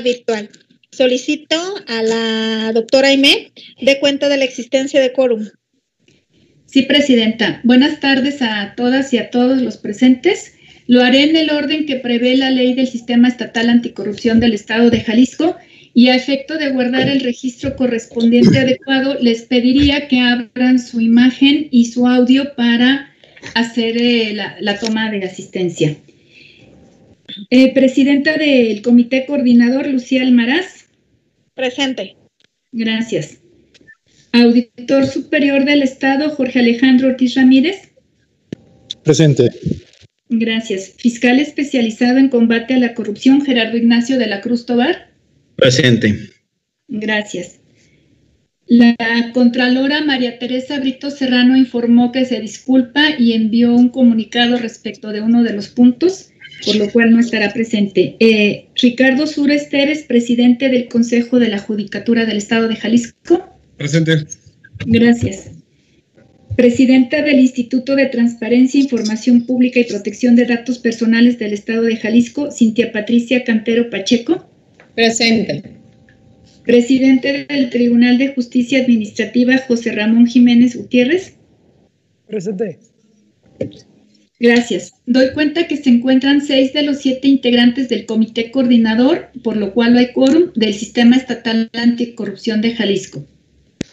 virtual. Solicito a la doctora Aimé de cuenta de la existencia de quórum. Sí, Presidenta. Buenas tardes a todas y a todos los presentes. Lo haré en el orden que prevé la ley del Sistema Estatal Anticorrupción del Estado de Jalisco y a efecto de guardar el registro correspondiente adecuado, les pediría que abran su imagen y su audio para hacer eh, la, toma de asistencia. Eh, presidenta del Comité Coordinador, Lucía Almaraz. Presente. Gracias. Auditor Superior del Estado, Jorge Alejandro Ortiz Ramírez. Presente. Gracias. Fiscal especializado en combate a la corrupción, Gerardo Ignacio de la Cruz Tobar. Presente. Gracias. La Contralora María Teresa Brito Serrano informó que se disculpa y envió un comunicado respecto de uno de los puntos por lo cual no estará presente. Eh, Ricardo Sures Teres, presidente del Consejo de la Judicatura del Estado de Jalisco. Presente. Gracias. Presidenta del Instituto de Transparencia, Información Pública y Protección de Datos Personales del Estado de Jalisco, Cintia Patricia Cantero Pacheco. Presente. Presidente del Tribunal de Justicia Administrativa, José Ramón Jiménez Gutiérrez. Presente. Gracias. Doy cuenta que se encuentran seis de los siete integrantes del comité coordinador, por lo cual hay quórum del Sistema Estatal Anticorrupción de Jalisco.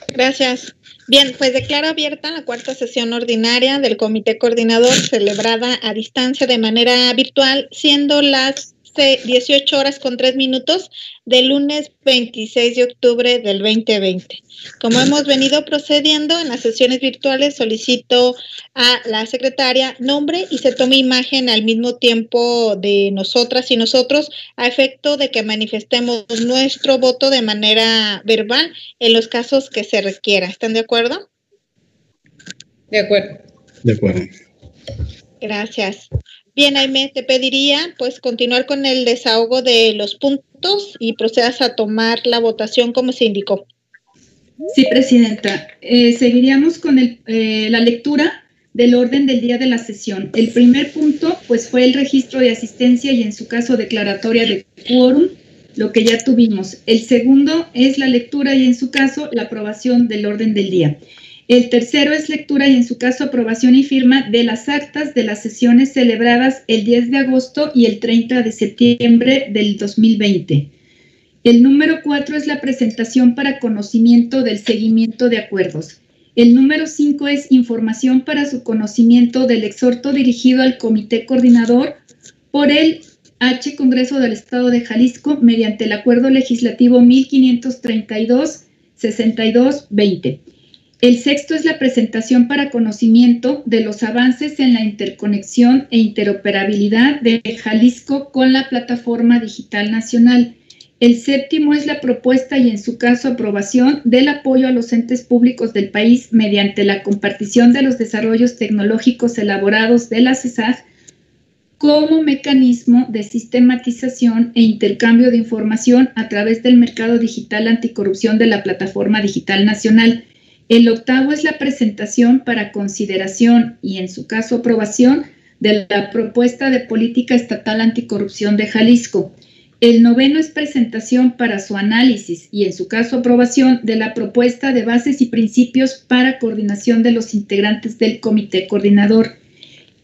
Gracias. Bien, pues declaro abierta la cuarta sesión ordinaria del comité coordinador celebrada a distancia de manera virtual, siendo las 18 horas con 3 minutos del lunes 26 de octubre del 2020. Como hemos venido procediendo en las sesiones virtuales, solicito a la secretaria nombre y se tome imagen al mismo tiempo de nosotras y nosotros a efecto de que manifestemos nuestro voto de manera verbal en los casos que se requiera. ¿Están de acuerdo? De acuerdo. De acuerdo. Gracias. Bien, Aime, te pediría pues continuar con el desahogo de los puntos y procedas a tomar la votación como se indicó. Sí, Presidenta. Eh, seguiríamos con eh, la lectura del orden del día de la sesión. El primer punto, pues, fue el registro de asistencia y, en su caso, declaratoria de quórum, lo que ya tuvimos. El segundo es la lectura y, en su caso, la aprobación del orden del día. El tercero es lectura y en su caso aprobación y firma de las actas de las sesiones celebradas el 10 de agosto y el 30 de septiembre del 2020. El número cuatro es la presentación para conocimiento del seguimiento de acuerdos. El número cinco es información para su conocimiento del exhorto dirigido al Comité Coordinador por el H Congreso del Estado de Jalisco mediante el Acuerdo Legislativo 1532-62-20 el sexto es la presentación para conocimiento de los avances en la interconexión e interoperabilidad de Jalisco con la plataforma digital nacional. El séptimo es la propuesta y en su caso aprobación del apoyo a los entes públicos del país mediante la compartición de los desarrollos tecnológicos elaborados de la CESAG como mecanismo de sistematización e intercambio de información a través del mercado digital anticorrupción de la plataforma digital nacional. El octavo es la presentación para consideración y, en su caso, aprobación de la propuesta de política estatal anticorrupción de Jalisco. El noveno es presentación para su análisis y, en su caso, aprobación de la propuesta de bases y principios para coordinación de los integrantes del comité coordinador.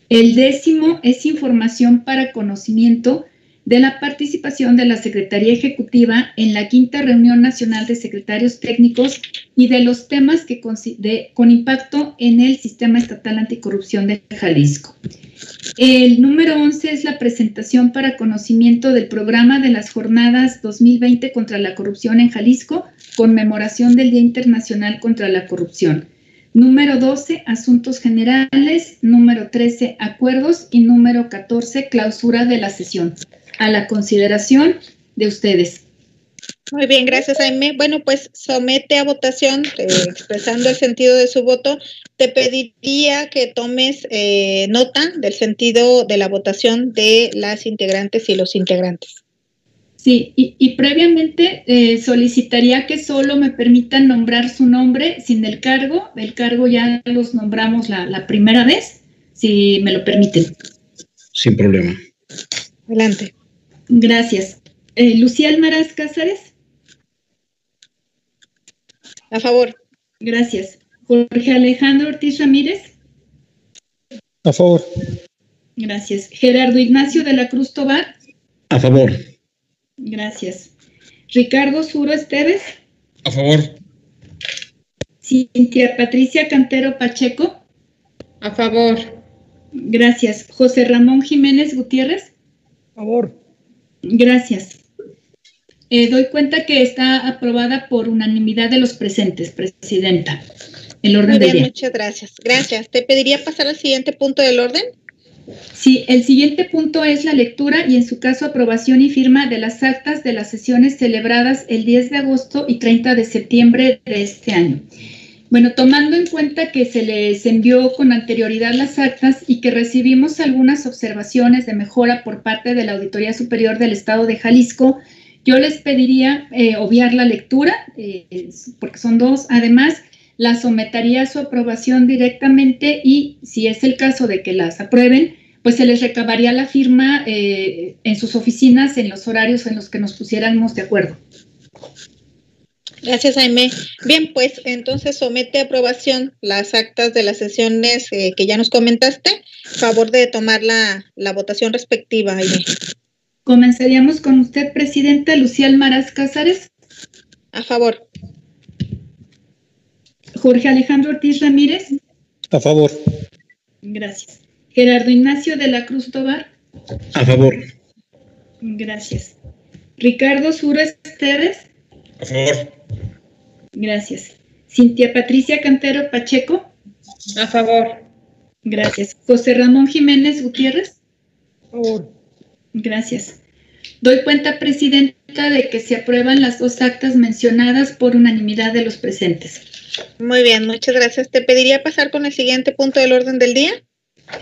El décimo es información para conocimiento de la participación de la Secretaría Ejecutiva en la quinta reunión nacional de secretarios técnicos y de los temas que con impacto en el sistema estatal anticorrupción de Jalisco. El número 11 es la presentación para conocimiento del programa de las jornadas 2020 contra la corrupción en Jalisco, conmemoración del Día Internacional contra la Corrupción. Número 12, asuntos generales. Número 13, acuerdos. Y número 14, clausura de la sesión a la consideración de ustedes. Muy bien, gracias Jaime. Bueno, pues somete a votación, eh, expresando el sentido de su voto. Te pediría que tomes eh, nota del sentido de la votación de las integrantes y los integrantes. Sí, y, previamente eh, solicitaría que solo me permitan nombrar su nombre sin el cargo. El cargo ya los nombramos la, la primera vez, si me lo permiten. Sin problema. Adelante. Gracias. Eh, Lucía Almaraz Cázares. A favor. Gracias. Jorge Alejandro Ortiz Ramírez. A favor. Gracias. Gerardo Ignacio de la Cruz Tobar. A favor. Gracias. Ricardo Suro Esteves. A favor. Cintia Patricia Cantero Pacheco. A favor. Gracias. José Ramón Jiménez Gutiérrez. A favor. Gracias. Eh, doy cuenta que está aprobada por unanimidad de los presentes, Presidenta. El orden Muy del día. muchas gracias. Gracias. Te pediría pasar al siguiente punto del orden. Sí, el siguiente punto es la lectura y en su caso aprobación y firma de las actas de las sesiones celebradas el 10 de agosto y 30 de septiembre de este año. Bueno, tomando en cuenta que se les envió con anterioridad las actas y que recibimos algunas observaciones de mejora por parte de la Auditoría Superior del Estado de Jalisco, yo les pediría eh, obviar la lectura, eh, porque son dos. Además, la sometería a su aprobación directamente y si es el caso de que las aprueben, pues se les recabaría la firma eh, en sus oficinas en los horarios en los que nos pusiéramos de acuerdo. Gracias, Jaime. Bien, pues entonces somete a aprobación las actas de las sesiones eh, que ya nos comentaste. Favor de tomar la, la votación respectiva, Jaime. Comenzaríamos con usted, Presidenta Lucía Almaraz Cázares, A favor. Jorge Alejandro Ortiz Ramírez, A favor. gracias. Gerardo Ignacio de la Cruz Tobar, A favor. gracias. Ricardo Suro Esteves, A favor. gracias. Cintia Patricia Cantero Pacheco, A favor. gracias. José Ramón Jiménez Gutiérrez, A favor. Gracias. Doy cuenta, Presidenta, de que se aprueban las dos actas mencionadas por unanimidad de los presentes. Muy bien, muchas gracias. Te pediría pasar con el siguiente punto del orden del día.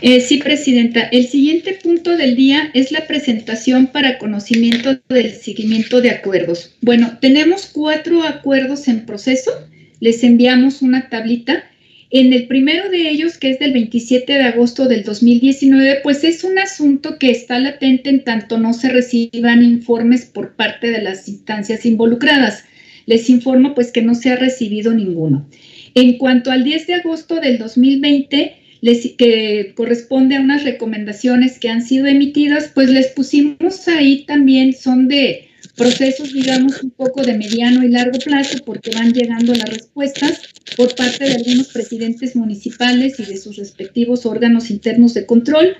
Eh, sí, Presidenta. El siguiente punto del día es la presentación para conocimiento del seguimiento de acuerdos. Bueno, tenemos cuatro acuerdos en proceso. Les enviamos una tablita. En el primero de ellos, que es del 27 de agosto del 2019, pues es un asunto que está latente en tanto no se reciban informes por parte de las instancias involucradas. Les informo pues que no se ha recibido ninguno. En cuanto al 10 de agosto del 2020, les, que corresponde a unas recomendaciones que han sido emitidas, pues les pusimos ahí también, son de procesos, digamos, un poco de mediano y largo plazo, porque van llegando las respuestas por parte de algunos presidentes municipales y de sus respectivos órganos internos de control.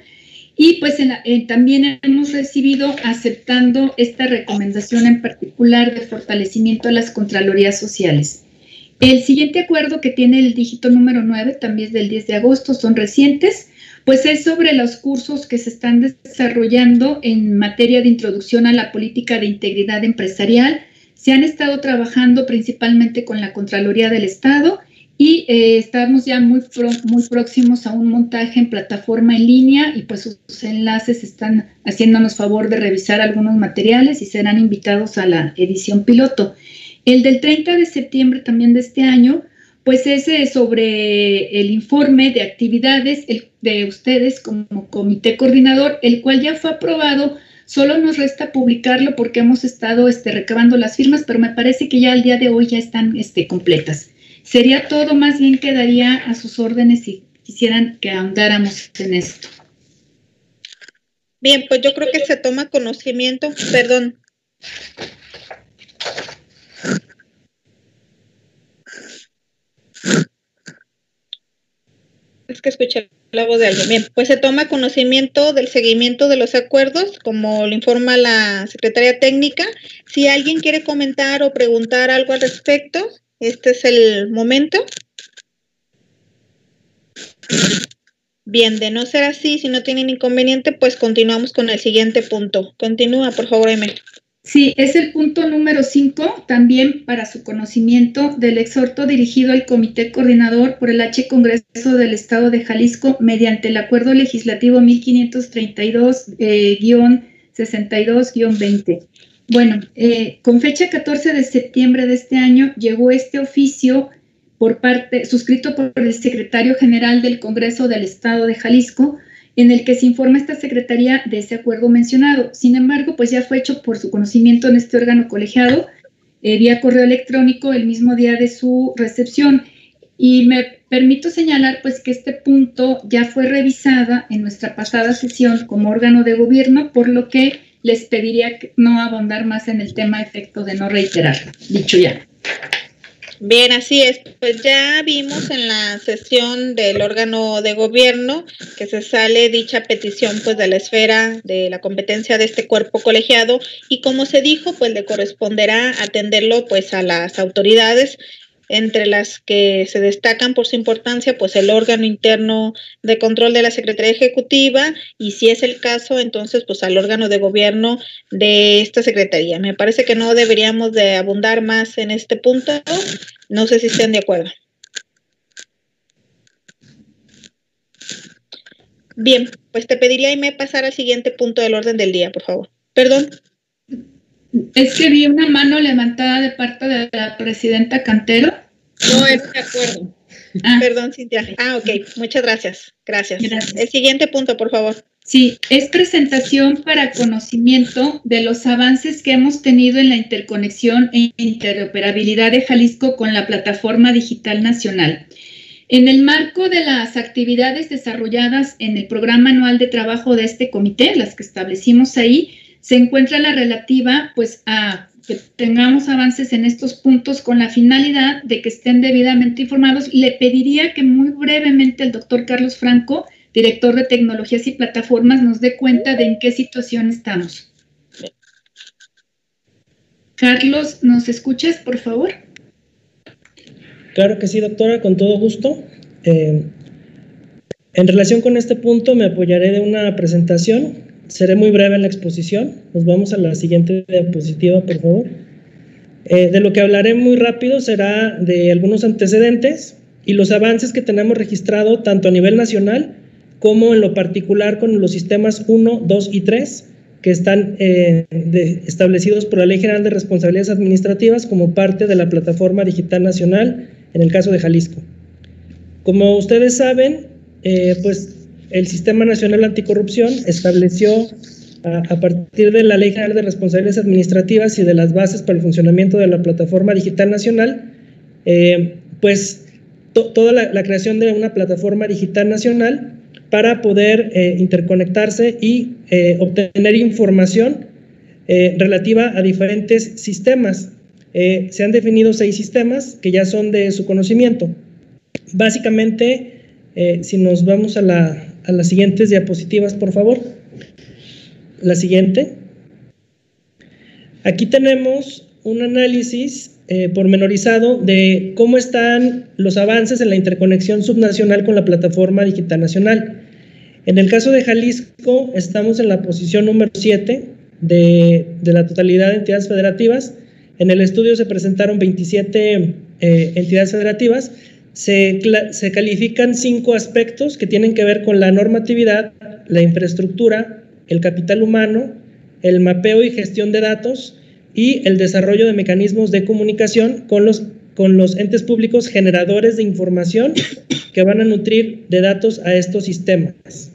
Y pues en la, eh, también hemos recibido aceptando esta recomendación en particular de fortalecimiento a las Contralorías Sociales. El siguiente acuerdo que tiene el dígito número 9, también es del 10 de agosto, son recientes, pues es sobre los cursos que se están desarrollando en materia de introducción a la política de integridad empresarial. Se han estado trabajando principalmente con la Contraloría del Estado y eh, estamos ya muy, muy próximos a un montaje en plataforma en línea y pues sus enlaces están haciéndonos favor de revisar algunos materiales y serán invitados a la edición piloto. El del 30 de septiembre también de este año, pues es sobre el informe de actividades de ustedes como comité coordinador, el cual ya fue aprobado. Solo nos resta publicarlo porque hemos estado este, recabando las firmas, pero me parece que ya al día de hoy ya están este, completas. Sería todo, más bien quedaría a sus órdenes si quisieran que ahondáramos en esto. Bien, pues yo creo que se toma conocimiento, perdón. Es que escuché la voz de alguien. Bien, pues se toma conocimiento del seguimiento de los acuerdos, como lo informa la secretaria técnica. Si alguien quiere comentar o preguntar algo al respecto, este es el momento. Bien, de no ser así, si no tienen inconveniente, pues continuamos con el siguiente punto. Continúa, por favor, Emel. Sí, es el punto número 5, también para su conocimiento del exhorto dirigido al Comité Coordinador por el H Congreso del Estado de Jalisco mediante el Acuerdo Legislativo 1532-62-20. Bueno, eh, con fecha 14 de septiembre de este año llegó este oficio por parte, suscrito por el secretario general del Congreso del Estado de Jalisco, en el que se informa esta Secretaría de ese acuerdo mencionado. Sin embargo, pues ya fue hecho por su conocimiento en este órgano colegiado eh, vía correo electrónico el mismo día de su recepción. Y me permito señalar pues que este punto ya fue revisada en nuestra pasada sesión como órgano de gobierno, por lo que les pediría no abondar más en el tema efecto de no reiterar. Dicho ya. Bien, así es. Pues ya vimos en la sesión del órgano de gobierno que se sale dicha petición pues de la esfera de la competencia de este cuerpo colegiado y como se dijo pues le corresponderá atenderlo pues a las autoridades entre las que se destacan por su importancia, pues el órgano interno de control de la Secretaría Ejecutiva y si es el caso, entonces pues al órgano de gobierno de esta Secretaría. Me parece que no deberíamos de abundar más en este punto. No sé si estén de acuerdo. Bien, pues te pediría y me pasar al siguiente punto del orden del día, por favor. Perdón. Es que vi una mano levantada de parte de la presidenta Cantero. No es de acuerdo. Ah. Perdón, Cintia. Ah, ok. Muchas gracias. gracias. Gracias. El siguiente punto, por favor. Sí, es presentación para conocimiento de los avances que hemos tenido en la interconexión e interoperabilidad de Jalisco con la plataforma digital nacional. En el marco de las actividades desarrolladas en el programa anual de trabajo de este comité, las que establecimos ahí, se encuentra la relativa pues a que tengamos avances en estos puntos con la finalidad de que estén debidamente informados. Le pediría que muy brevemente el doctor Carlos Franco, director de tecnologías y plataformas, nos dé cuenta de en qué situación estamos. Carlos, ¿nos escuchas, por favor? Claro que sí, doctora, con todo gusto. Eh, en relación con este punto, me apoyaré de una presentación seré muy breve en la exposición. Nos vamos a la siguiente diapositiva, por favor. Eh, de lo que hablaré muy rápido será de algunos antecedentes y los avances que tenemos registrado tanto a nivel nacional como en lo particular con los sistemas 1, 2 y 3 que están eh, establecidos por la Ley General de Responsabilidades Administrativas como parte de la Plataforma Digital Nacional en el caso de Jalisco. Como ustedes saben, eh, pues el Sistema Nacional Anticorrupción estableció a, partir de la Ley General de Responsabilidades Administrativas y de las bases para el funcionamiento de la Plataforma Digital Nacional, eh, pues toda la, creación de una plataforma digital nacional para poder eh, interconectarse y eh, obtener información relativa a diferentes sistemas. se han definido seis sistemas que ya son de su conocimiento. Básicamente, si nos vamos a la, a las siguientes diapositivas, por favor. La siguiente. Aquí tenemos un análisis eh, pormenorizado de cómo están los avances en la interconexión subnacional con la plataforma digital nacional. En el caso de Jalisco, estamos en la posición número 7 de, la totalidad de entidades federativas. En el estudio se presentaron 27 eh, entidades federativas se, califican cinco aspectos que tienen que ver con la normatividad, la infraestructura, el capital humano, el mapeo y gestión de datos y el desarrollo de mecanismos de comunicación con los, con los entes públicos generadores de información que van a nutrir de datos a estos sistemas.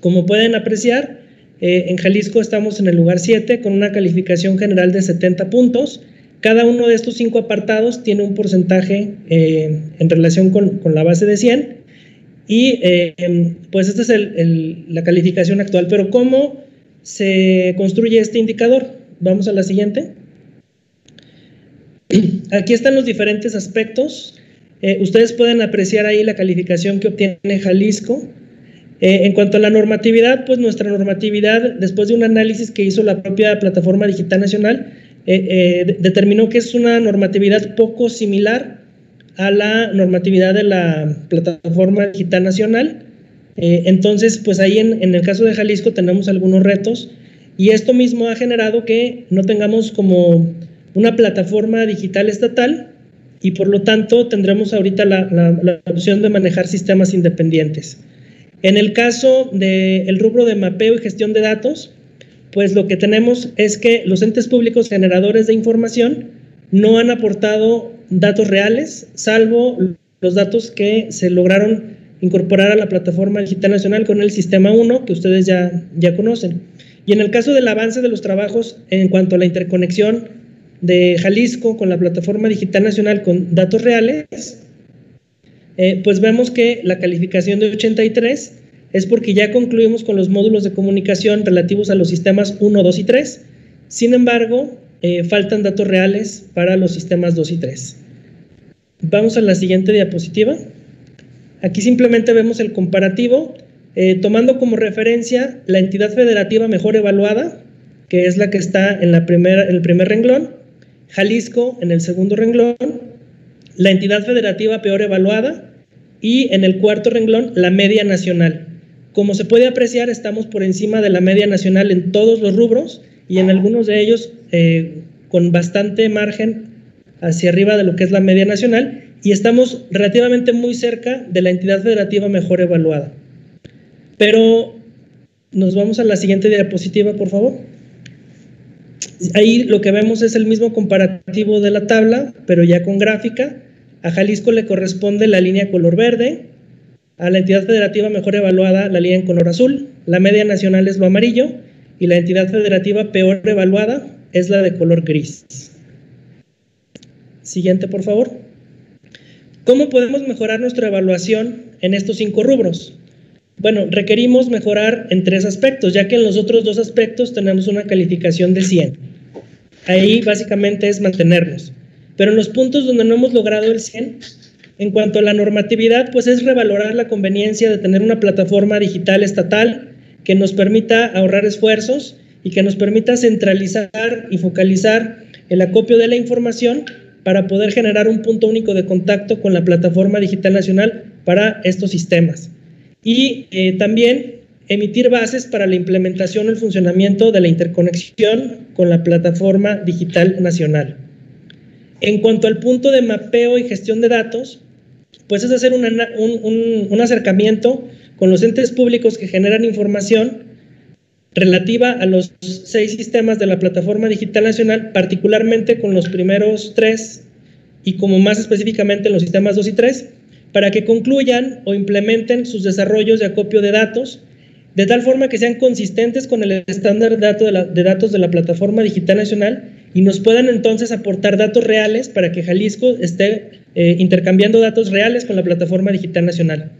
Como pueden apreciar, eh, en Jalisco estamos en el lugar 7 con una calificación general de 70 puntos cada uno de estos cinco apartados tiene un porcentaje eh, en relación con, la base de 100 y eh, pues esta es la calificación actual. Pero ¿cómo se construye este indicador? Vamos a la siguiente. Aquí están los diferentes aspectos. Eh, ustedes pueden apreciar ahí la calificación que obtiene Jalisco. en cuanto a la normatividad, pues nuestra normatividad, después de un análisis que hizo la propia Plataforma Digital Nacional, eh, eh, determinó que es una normatividad poco similar a la normatividad de la plataforma digital nacional. Eh, entonces, pues ahí en, en, el caso de Jalisco tenemos algunos retos y esto mismo ha generado que no tengamos como una plataforma digital estatal y por lo tanto tendremos ahorita la, la, opción de manejar sistemas independientes. En el caso del rubro de mapeo y gestión de datos, pues lo que tenemos es que los entes públicos generadores de información no han aportado datos reales, salvo los datos que se lograron incorporar a la plataforma digital nacional con el sistema 1 que ustedes ya, ya conocen. Y en el caso del avance de los trabajos en cuanto a la interconexión de Jalisco con la plataforma digital nacional con datos reales, eh, pues vemos que la calificación de 83 es porque ya concluimos con los módulos de comunicación relativos a los sistemas 1, 2 y 3. Sin embargo, eh, faltan datos reales para los sistemas 2 y 3. Vamos a la siguiente diapositiva. Aquí simplemente vemos el comparativo, eh, tomando como referencia la entidad federativa mejor evaluada, que es la que está en, el primer renglón, Jalisco en el segundo renglón, la entidad federativa peor evaluada y en el cuarto renglón la media nacional. Como se puede apreciar, estamos por encima de la media nacional en todos los rubros y en algunos de ellos eh, con bastante margen hacia arriba de lo que es la media nacional y estamos relativamente muy cerca de la entidad federativa mejor evaluada. Pero nos vamos a la siguiente diapositiva, por favor. Ahí lo que vemos es el mismo comparativo de la tabla, pero ya con gráfica. A Jalisco le corresponde la línea color verde, a la entidad federativa mejor evaluada la línea en color azul, la media nacional es lo amarillo y la entidad federativa peor evaluada es la de color gris. Siguiente, por favor. ¿Cómo podemos mejorar nuestra evaluación en estos cinco rubros? Bueno, requerimos mejorar en tres aspectos, ya que en los otros dos aspectos tenemos una calificación de 100. Ahí básicamente es mantenernos. Pero en los puntos donde no hemos logrado el 100, en cuanto a la normatividad, pues es revalorar la conveniencia de tener una plataforma digital estatal que nos permita ahorrar esfuerzos y que nos permita centralizar y focalizar el acopio de la información para poder generar un punto único de contacto con la plataforma digital nacional para estos sistemas. Y eh, también emitir bases para la implementación y el funcionamiento de la interconexión con la plataforma digital nacional. En cuanto al punto de mapeo y gestión de datos, pues es hacer un, un, acercamiento con los entes públicos que generan información relativa a los seis sistemas de la plataforma digital nacional, particularmente con los primeros tres y como más específicamente en los sistemas 2 y 3, para que concluyan o implementen sus desarrollos de acopio de datos de tal forma que sean consistentes con el estándar de, datos de la plataforma digital nacional y nos puedan entonces aportar datos reales para que Jalisco esté eh, intercambiando datos reales con la plataforma digital nacional.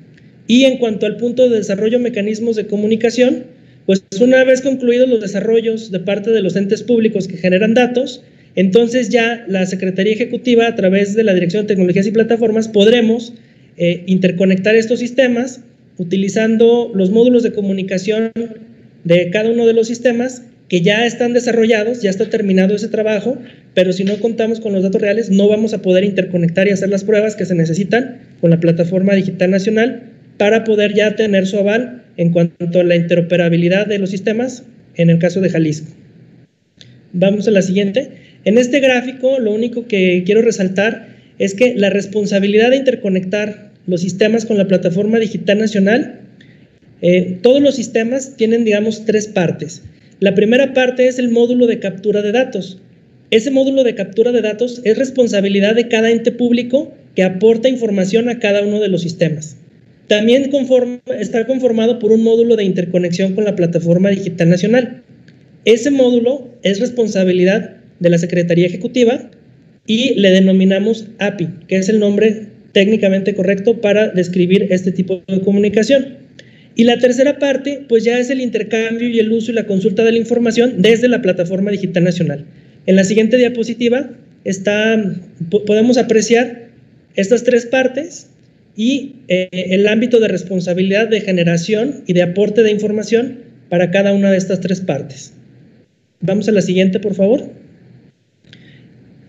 Y en cuanto al punto de desarrollo de mecanismos de comunicación, pues una vez concluidos los desarrollos de parte de los entes públicos que generan datos, entonces ya la Secretaría Ejecutiva a través de la Dirección de Tecnologías y Plataformas podremos eh, interconectar estos sistemas utilizando los módulos de comunicación de cada uno de los sistemas que ya están desarrollados, ya está terminado ese trabajo, pero si no contamos con los datos reales, no vamos a poder interconectar y hacer las pruebas que se necesitan con la plataforma digital nacional para poder ya tener su aval en cuanto a la interoperabilidad de los sistemas en el caso de Jalisco. Vamos a la siguiente. En este gráfico, lo único que quiero resaltar es que la responsabilidad de interconectar los sistemas con la plataforma digital nacional, eh, todos los sistemas tienen, digamos, tres partes. La primera parte es el módulo de captura de datos. Ese módulo de captura de datos es responsabilidad de cada ente público que aporta información a cada uno de los sistemas. También está conformado por un módulo de interconexión con la plataforma digital nacional. Ese módulo es responsabilidad de la Secretaría Ejecutiva y le denominamos API, que es el nombre técnicamente correcto para describir este tipo de comunicación. Y la tercera parte, pues ya es el intercambio y el uso y la consulta de la información desde la plataforma digital nacional. En la siguiente diapositiva está, podemos apreciar estas tres partes y eh, el ámbito de responsabilidad de generación y de aporte de información para cada una de estas tres partes. Vamos a la siguiente, por favor.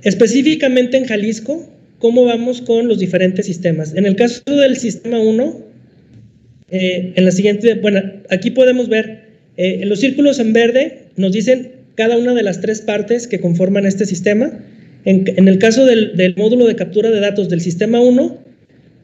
Específicamente en Jalisco, ¿cómo vamos con los diferentes sistemas? En el caso del sistema 1, eh, en la siguiente, bueno, aquí podemos ver eh, los círculos en verde nos dicen cada una de las tres partes que conforman este sistema. En, el caso del, módulo de captura de datos del sistema 1,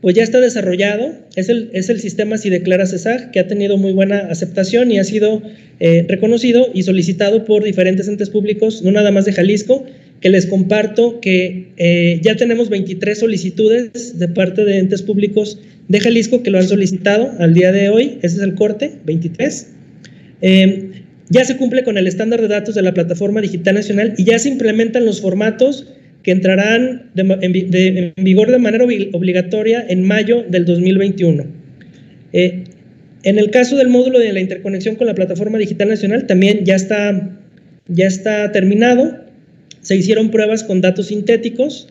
pues ya está desarrollado, es el, es el sistema Si Declara CESAG, que ha tenido muy buena aceptación y ha sido eh, reconocido y solicitado por diferentes entes públicos, no nada más de Jalisco, que les comparto que eh, ya tenemos 23 solicitudes de parte de entes públicos de Jalisco que lo han solicitado al día de hoy. Ese es el corte, 23. Eh, ya se cumple con el estándar de datos de la Plataforma Digital Nacional y ya se implementan los formatos que entrarán en, vigor de manera obligatoria en mayo del 2021. Eh, en el caso del módulo de la interconexión con la Plataforma Digital Nacional, también ya está, ya está terminado. Se hicieron pruebas con datos sintéticos,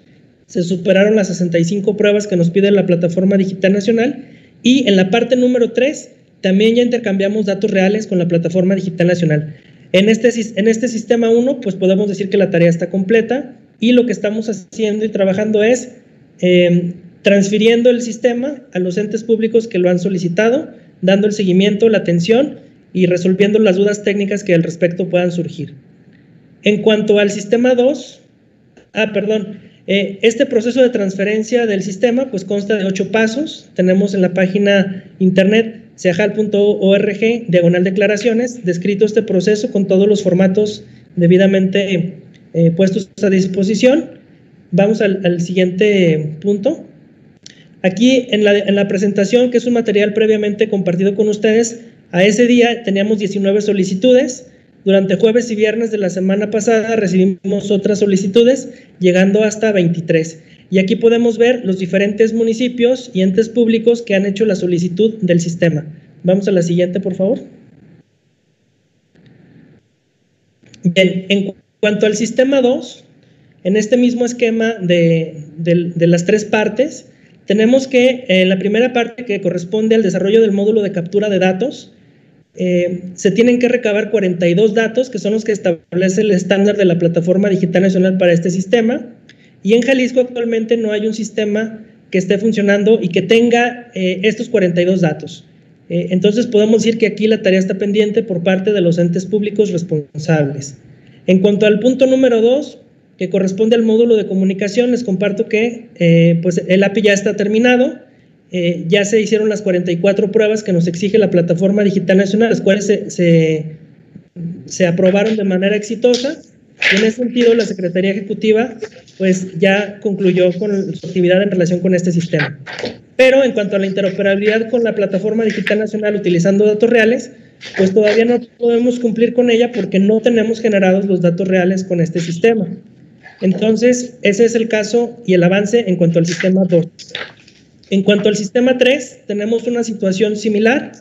se superaron las 65 pruebas que nos pide la Plataforma Digital Nacional y en la parte número 3 también ya intercambiamos datos reales con la Plataforma Digital Nacional. En este, en este sistema 1, pues podemos decir que la tarea está completa y lo que estamos haciendo y trabajando es em, transfiriendo el sistema a los entes públicos que lo han solicitado, dando el seguimiento, la atención y resolviendo las dudas técnicas que al respecto puedan surgir. En cuanto al sistema 2, ah, perdón, eh, este proceso de transferencia del sistema pues consta de ocho pasos. Tenemos en la página internet seajal.org, diagonal declaraciones, descrito este proceso con todos los formatos debidamente eh, puestos a disposición. Vamos al, siguiente punto. Aquí en la, en la, presentación, que es un material previamente compartido con ustedes, a ese día teníamos 19 solicitudes. Durante jueves y viernes de la semana pasada recibimos otras solicitudes, llegando hasta 23. Y aquí podemos ver los diferentes municipios y entes públicos que han hecho la solicitud del sistema. Vamos a la siguiente, por favor. Bien, en cuanto al sistema 2, en este mismo esquema de, las tres partes, tenemos que en la primera parte que corresponde al desarrollo del módulo de captura de datos, eh, se tienen que recabar 42 datos, que son los que establece el estándar de la Plataforma Digital Nacional para este sistema. Y en Jalisco actualmente no hay un sistema que esté funcionando y que tenga eh, estos 42 datos. Eh, entonces podemos decir que aquí la tarea está pendiente por parte de los entes públicos responsables. En cuanto al punto número dos, que corresponde al módulo de comunicación, les comparto que eh, pues el API ya está terminado, eh, ya se hicieron las 44 pruebas que nos exige la Plataforma Digital Nacional, las cuales se, se, aprobaron de manera exitosa. Y en ese sentido, la Secretaría Ejecutiva pues ya concluyó con su actividad en relación con este sistema. Pero en cuanto a la interoperabilidad con la Plataforma Digital Nacional utilizando datos reales, pues todavía no podemos cumplir con ella porque no tenemos generados los datos reales con este sistema. Entonces, ese es el caso y el avance en cuanto al sistema 2. En cuanto al sistema 3, tenemos una situación similar.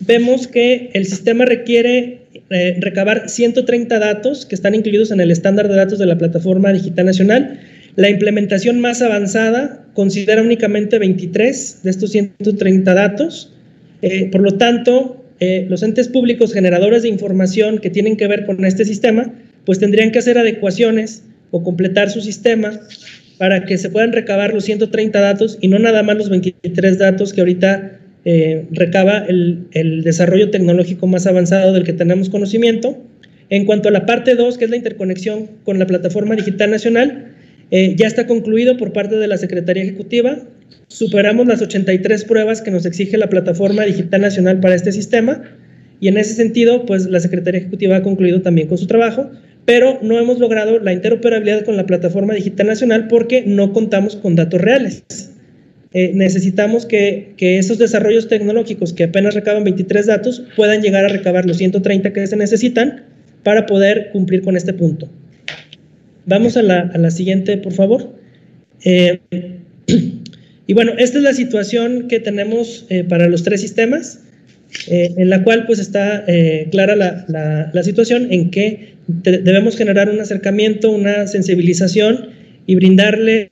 Vemos que el sistema requiere eh, recabar 130 datos que están incluidos en el estándar de datos de la Plataforma Digital Nacional la implementación más avanzada considera únicamente 23 de estos 130 datos. Eh, por lo tanto, eh, los entes públicos generadores de información que tienen que ver con este sistema, pues tendrían que hacer adecuaciones o completar su sistema para que se puedan recabar los 130 datos y no nada más los 23 datos que ahorita eh, recaba el, el, desarrollo tecnológico más avanzado del que tenemos conocimiento. En cuanto a la parte 2, que es la interconexión con la plataforma digital nacional, eh, ya está concluido por parte de la Secretaría Ejecutiva. Superamos las 83 pruebas que nos exige la Plataforma Digital Nacional para este sistema y en ese sentido, pues la Secretaría Ejecutiva ha concluido también con su trabajo, pero no hemos logrado la interoperabilidad con la Plataforma Digital Nacional porque no contamos con datos reales. Eh, necesitamos que, esos desarrollos tecnológicos que apenas recaban 23 datos puedan llegar a recabar los 130 que se necesitan para poder cumplir con este punto. Vamos a la, siguiente, por favor. Eh, y bueno, esta es la situación que tenemos eh, para los tres sistemas, eh, en la cual pues está clara la, situación en que debemos generar un acercamiento, una sensibilización y brindarles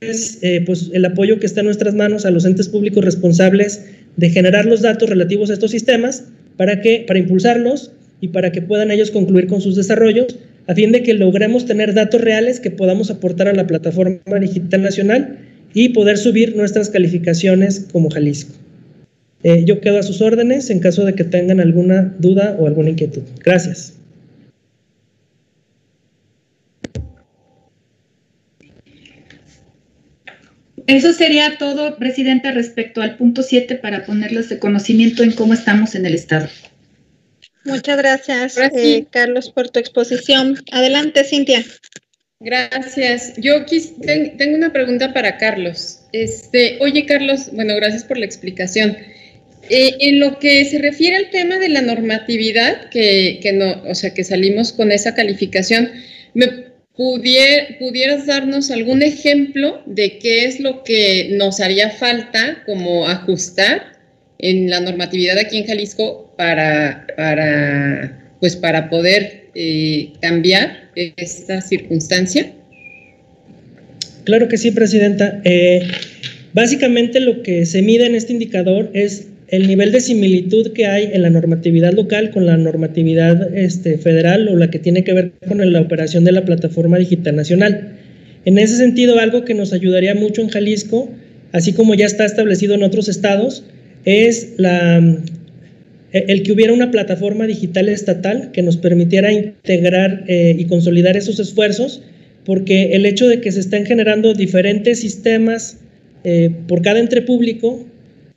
pues el apoyo que está en nuestras manos a los entes públicos responsables de generar los datos relativos a estos sistemas para que para impulsarlos y para que puedan ellos concluir con sus desarrollos a fin de que logremos tener datos reales que podamos aportar a la plataforma digital nacional y poder subir nuestras calificaciones como Jalisco. Eh, yo quedo a sus órdenes en caso de que tengan alguna duda o alguna inquietud. Gracias. Eso sería todo, Presidenta, respecto al punto 7 para ponerles de conocimiento en cómo estamos en el Estado. Muchas gracias, eh, Carlos, por tu exposición. Adelante, Cintia. Gracias. Yo quis- ten- tengo una pregunta para Carlos. Este, oye, Carlos, bueno, gracias por la explicación. Eh, en lo que se refiere al tema de la normatividad, que, no, o sea, que salimos con esa calificación, ¿me pudier- pudieras darnos algún ejemplo de qué es lo que nos haría falta como ajustar en la normatividad aquí en Jalisco para, para, pues para poder eh, cambiar esta circunstancia? Claro que sí, Presidenta. Eh, básicamente lo que se mide en este indicador es el nivel de similitud que hay en la normatividad local con la normatividad este, federal o la que tiene que ver con la operación de la plataforma digital nacional. En ese sentido, algo que nos ayudaría mucho en Jalisco, así como ya está establecido en otros estados, es la, el que hubiera una plataforma digital estatal que nos permitiera integrar eh, y consolidar esos esfuerzos porque el hecho de que se estén generando diferentes sistemas eh, por cada ente público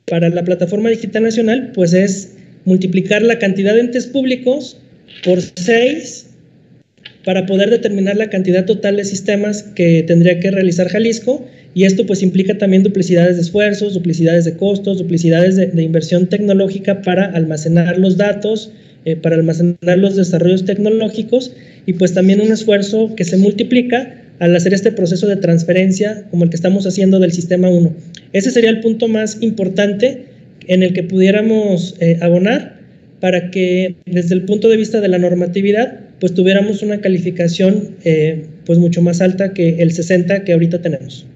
para la plataforma digital nacional, pues es multiplicar la cantidad de entes públicos por seis para poder determinar la cantidad total de sistemas que tendría que realizar Jalisco. Y esto pues implica también duplicidades de esfuerzos, duplicidades de costos, duplicidades de, inversión tecnológica para almacenar los datos, eh, para almacenar los desarrollos tecnológicos. Y pues también un esfuerzo que se multiplica al hacer este proceso de transferencia como el que estamos haciendo del sistema 1. Ese sería el punto más importante en el que pudiéramos eh, abonar para que desde el punto de vista de la normatividad pues tuviéramos una calificación eh, pues mucho más alta que el 60 que ahorita tenemos.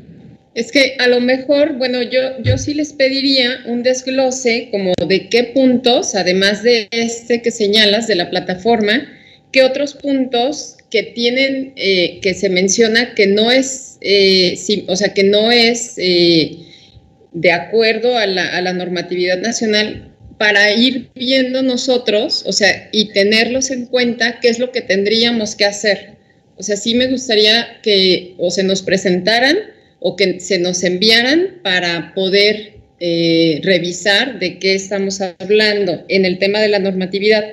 Es que a lo mejor, bueno, yo, yo sí les pediría un desglose como de qué puntos, además de este que señalas de la plataforma, qué otros puntos que tienen, eh, que se menciona que no es, eh, o sea, que no es eh, de acuerdo a la, a la normatividad nacional para ir viendo nosotros, o sea, y tenerlos en cuenta qué es lo que tendríamos que hacer. O sea, sí me gustaría que o se nos presentaran o que se nos enviaran para poder eh, revisar de qué estamos hablando en el tema de la normatividad.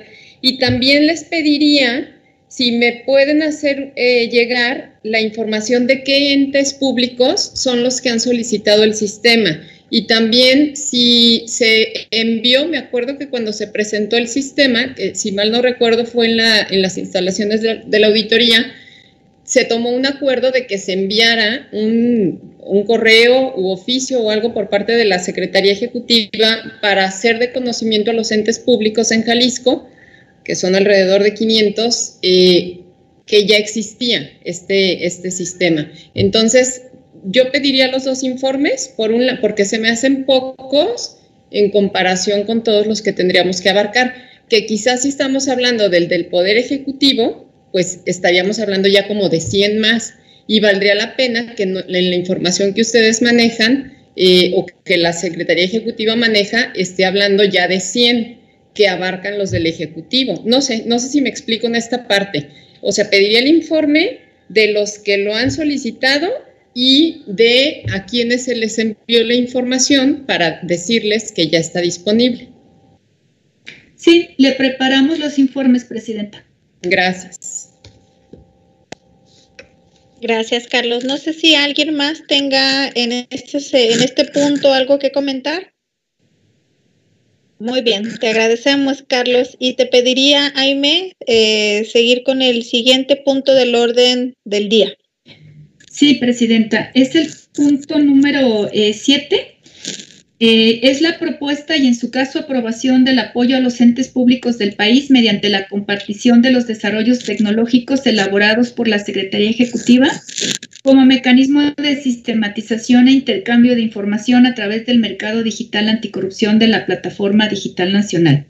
Y también les pediría si me pueden hacer eh, llegar la información de qué entes públicos son los que han solicitado el sistema. Y también si se envió, me acuerdo que cuando se presentó el sistema, que si mal no recuerdo fue en, la, en las instalaciones de, de la auditoría, se tomó un acuerdo de que se enviara un, un, correo u oficio o algo por parte de la Secretaría Ejecutiva para hacer de conocimiento a los entes públicos en Jalisco, que son alrededor de 500, eh, que ya existía este, este sistema. Entonces, yo pediría los dos informes, por un, porque se me hacen pocos en comparación con todos los que tendríamos que abarcar, que quizás si estamos hablando del, del Poder Ejecutivo, pues estaríamos hablando ya como de 100 más y valdría la pena que en la información que ustedes manejan eh, o que la Secretaría Ejecutiva maneja esté hablando ya de 100 que abarcan los del Ejecutivo. No sé, no sé si me explico en esta parte. O sea, pediría el informe de los que lo han solicitado y de a quienes se les envió la información para decirles que ya está disponible. Sí, le preparamos los informes, Presidenta. Gracias. Gracias, Carlos. No sé si alguien más tenga en este, en este punto algo que comentar. Muy bien, te agradecemos, Carlos. Y te pediría, Aime, eh, seguir con el siguiente punto del orden del día. Sí, Presidenta. Es el punto número 7. Eh, eh, es la propuesta y en su caso aprobación del apoyo a los entes públicos del país mediante la compartición de los desarrollos tecnológicos elaborados por la Secretaría Ejecutiva como mecanismo de sistematización e intercambio de información a través del mercado digital anticorrupción de la Plataforma Digital Nacional.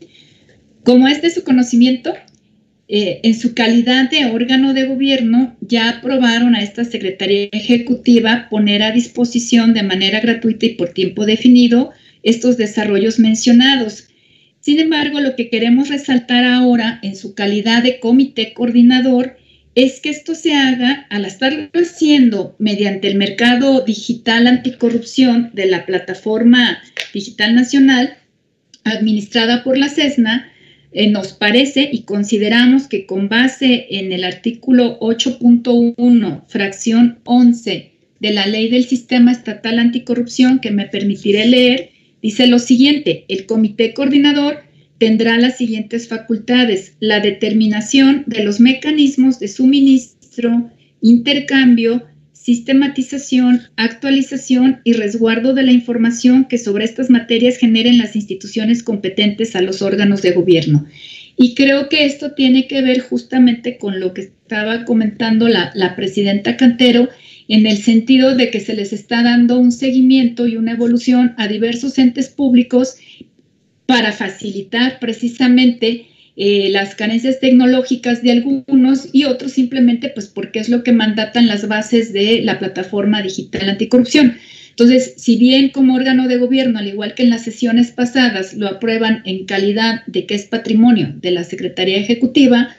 Como es de su conocimiento, eh, en su calidad de órgano de gobierno, ya aprobaron a esta Secretaría Ejecutiva poner a disposición de manera gratuita y por tiempo definido estos desarrollos mencionados. Sin embargo, lo que queremos resaltar ahora en su calidad de comité coordinador es que esto se haga al estarlo haciendo mediante el mercado digital anticorrupción de la plataforma digital nacional administrada por la CESNA, eh, nos parece y consideramos que con base en el artículo 8.1, fracción 11 de la ley del sistema estatal anticorrupción, que me permitiré leer, dice lo siguiente, el comité coordinador tendrá las siguientes facultades, la determinación de los mecanismos de suministro, intercambio, sistematización, actualización y resguardo de la información que sobre estas materias generen las instituciones competentes a los órganos de gobierno. Y creo que esto tiene que ver justamente con lo que estaba comentando la, la presidenta Cantero, en el sentido de que se les está dando un seguimiento y una evolución a diversos entes públicos para facilitar precisamente eh, las carencias tecnológicas de algunos y otros simplemente pues porque es lo que mandatan las bases de la plataforma digital anticorrupción. Entonces, si bien como órgano de gobierno, al igual que en las sesiones pasadas, lo aprueban en calidad de que es patrimonio de la Secretaría Ejecutiva,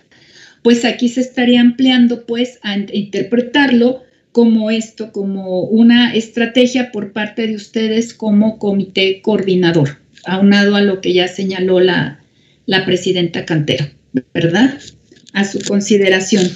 pues aquí se estaría ampliando pues a interpretarlo como esto, como una estrategia por parte de ustedes como comité coordinador, aunado a lo que ya señaló la, la presidenta Cantero, ¿verdad? A su consideración.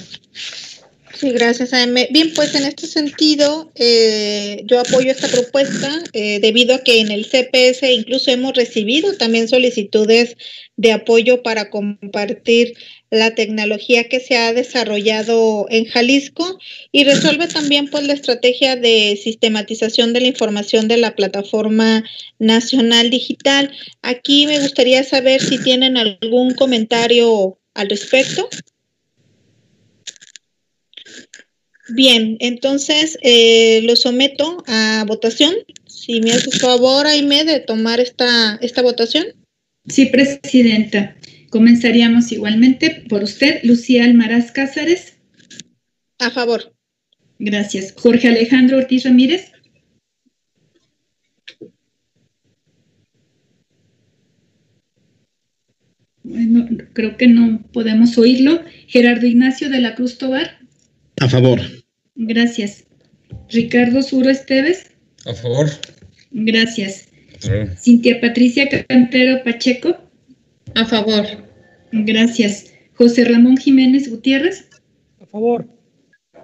Sí, gracias, A.M. Bien, pues en este sentido, eh, yo apoyo esta propuesta eh, debido a que en el CPS incluso hemos recibido también solicitudes de apoyo para compartir la tecnología que se ha desarrollado en Jalisco y resuelve también pues la estrategia de sistematización de la información de la plataforma nacional digital. Aquí me gustaría saber si tienen algún comentario al respecto. Bien, entonces eh, lo someto a votación. Si me haces favor, Aime, de tomar esta, esta votación. Sí, Presidenta. Comenzaríamos igualmente por usted, Lucía Almaraz Cázares. A favor. Gracias. Jorge Alejandro Ortiz Ramírez. Bueno, creo que no podemos oírlo. Gerardo Ignacio de la Cruz Tobar. A favor. Gracias. Ricardo Suro Esteves. A favor. Gracias. Cintia Patricia Cantero Pacheco. A favor. Gracias. José Ramón Jiménez Gutiérrez. A favor.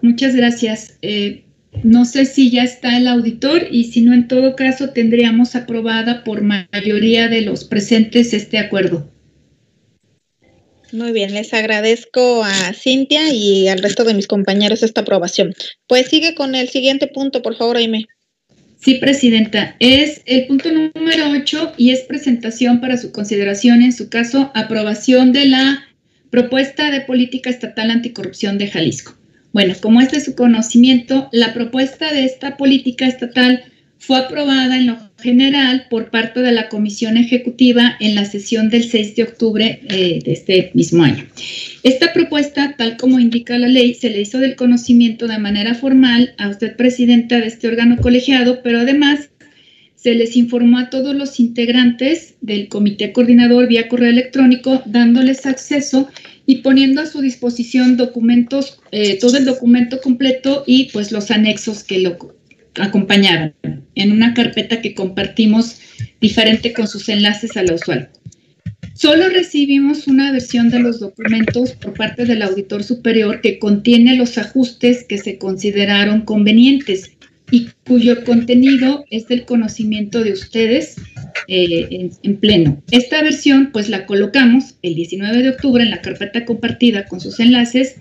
Muchas gracias. Eh, no sé si ya está el auditor y si no, en todo caso, tendríamos aprobada por mayoría de los presentes este acuerdo. Muy bien, les agradezco a Cintia y al resto de mis compañeros esta aprobación. Pues sigue con el siguiente punto, por favor, Aime. Sí, Presidenta. Es el punto número 8 y es presentación para su consideración, en su caso, aprobación de la propuesta de política estatal anticorrupción de Jalisco. Bueno, como es de su conocimiento, la propuesta de esta política estatal fue aprobada en general por parte de la Comisión Ejecutiva en la sesión del 6 de octubre eh, de este mismo año. Esta propuesta, tal como indica la ley, se le hizo del conocimiento de manera formal a usted, presidenta de este órgano colegiado, pero además se les informó a todos los integrantes del comité coordinador vía correo electrónico, dándoles acceso y poniendo a su disposición documentos, eh, todo el documento completo y pues los anexos que lo acompañaron en una carpeta que compartimos diferente con sus enlaces a la usual. Solo recibimos una versión de los documentos por parte del auditor superior que contiene los ajustes que se consideraron convenientes y cuyo contenido es del conocimiento de ustedes eh, en, en, pleno. Esta versión pues la colocamos el 19 de octubre en la carpeta compartida con sus enlaces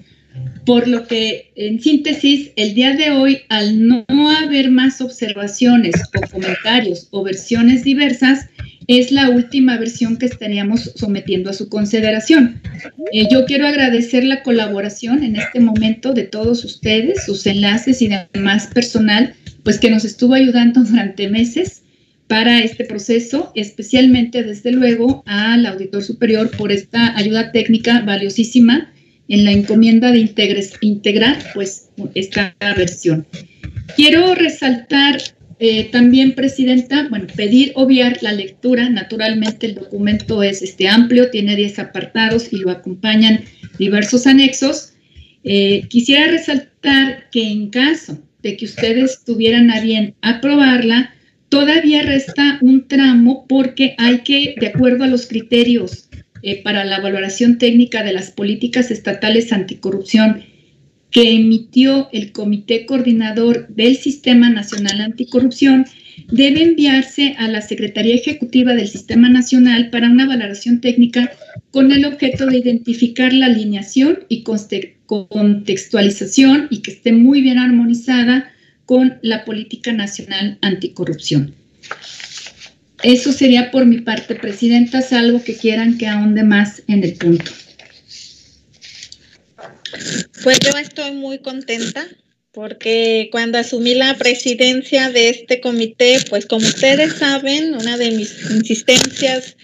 por lo que, en síntesis, el día de hoy, al no haber más observaciones o comentarios o versiones diversas, es la última versión que estaríamos sometiendo a su consideración. Eh, yo quiero agradecer la colaboración en este momento de todos ustedes, sus enlaces y demás personal, pues que nos estuvo ayudando durante meses para este proceso, especialmente desde luego al auditor superior por esta ayuda técnica valiosísima en la encomienda de integrar pues esta versión. Quiero resaltar eh, también, Presidenta, bueno, pedir obviar la lectura. Naturalmente el documento es este amplio, tiene 10 apartados y lo acompañan diversos anexos. Eh, quisiera resaltar que en caso de que ustedes tuvieran a bien aprobarla, todavía resta un tramo porque hay que, de acuerdo a los criterios eh, para la valoración técnica de las políticas estatales anticorrupción que emitió el Comité Coordinador del Sistema Nacional Anticorrupción debe enviarse a la Secretaría Ejecutiva del Sistema Nacional para una valoración técnica con el objeto de identificar la alineación y contextualización y que esté muy bien armonizada con la política nacional anticorrupción. Eso sería por mi parte, Presidenta, salvo que quieran que ahonde más en el punto. Pues yo estoy muy contenta porque cuando asumí la presidencia de este comité, pues como ustedes saben, una de mis insistencias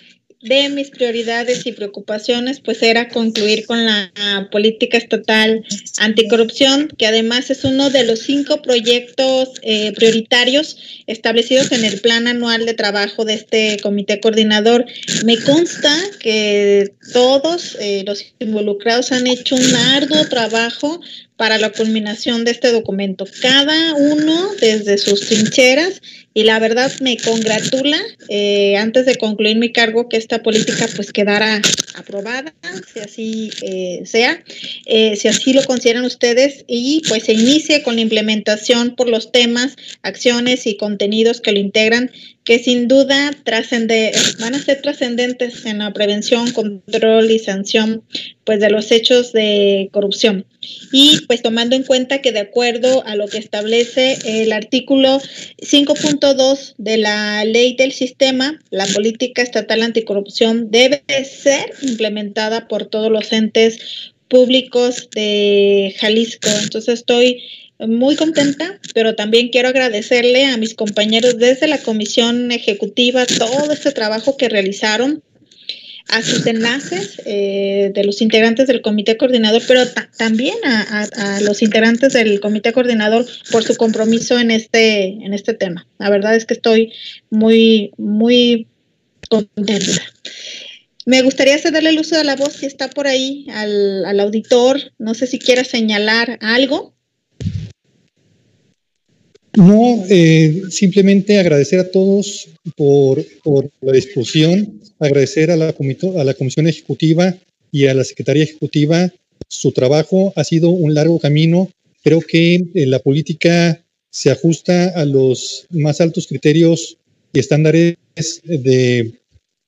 de mis prioridades y preocupaciones, pues era concluir con la política estatal anticorrupción, que además es uno de los cinco proyectos eh, prioritarios establecidos en el plan anual de trabajo de este comité coordinador. Me consta que todos eh, los involucrados han hecho un arduo trabajo para la culminación de este documento, cada uno desde sus trincheras y la verdad me congratula eh, antes de concluir mi cargo que esta política pues quedara aprobada, si así eh, sea, eh, si así lo consideran ustedes y pues se inicie con la implementación por los temas, acciones y contenidos que lo integran que sin duda van a ser trascendentes en la prevención, control y sanción pues de los hechos de corrupción. Y pues tomando en cuenta que de acuerdo a lo que establece el artículo 5.2 de la ley del sistema, la política estatal anticorrupción debe ser implementada por todos los entes públicos de Jalisco. Entonces estoy muy contenta, pero también quiero agradecerle a mis compañeros desde la comisión ejecutiva todo este trabajo que realizaron, a sus enlaces eh, de los integrantes del comité coordinador, pero también a, los integrantes del comité coordinador por su compromiso en este, en este tema. La verdad es que estoy muy, muy contenta. Me gustaría cederle el uso de la voz si está por ahí al, al auditor. No sé si quiera señalar algo. No, eh, simplemente agradecer a todos por, la discusión, agradecer a la, Comisión Ejecutiva y a la Secretaría Ejecutiva su trabajo. Ha sido un largo camino. Creo que eh, la política se ajusta a los más altos criterios y estándares de,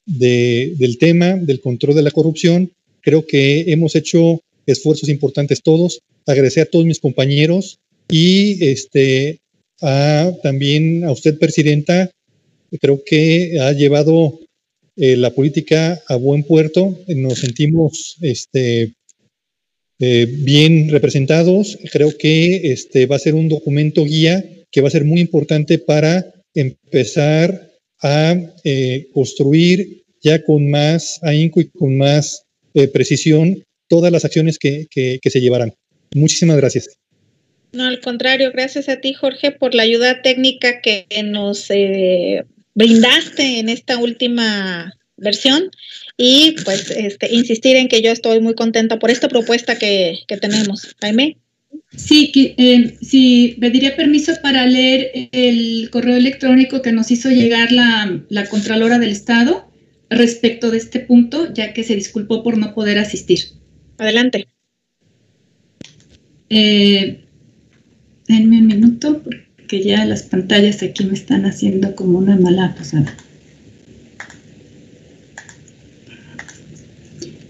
del tema, del control de la corrupción. Creo que hemos hecho esfuerzos importantes todos. Agradecer a todos mis compañeros y este, también a usted, Presidenta. Creo que ha llevado eh, la política a buen puerto. Nos sentimos este, eh, bien representados. Creo que este va a ser un documento guía que va a ser muy importante para empezar a eh, construir ya con más ahínco y con más precisión todas las acciones que se llevarán. Muchísimas gracias. No, al contrario, gracias a ti, Jorge, por la ayuda técnica que nos eh, brindaste en esta última versión y pues este, insistir en que yo estoy muy contenta por esta propuesta que, tenemos. Jaime. Sí, eh, sí, pediría permiso para leer el correo electrónico que nos hizo llegar la, la Contralora del Estado respecto de este punto, ya que se disculpó por no poder asistir. Adelante. Eh, denme un minuto porque ya las pantallas aquí me están haciendo como una mala pasada.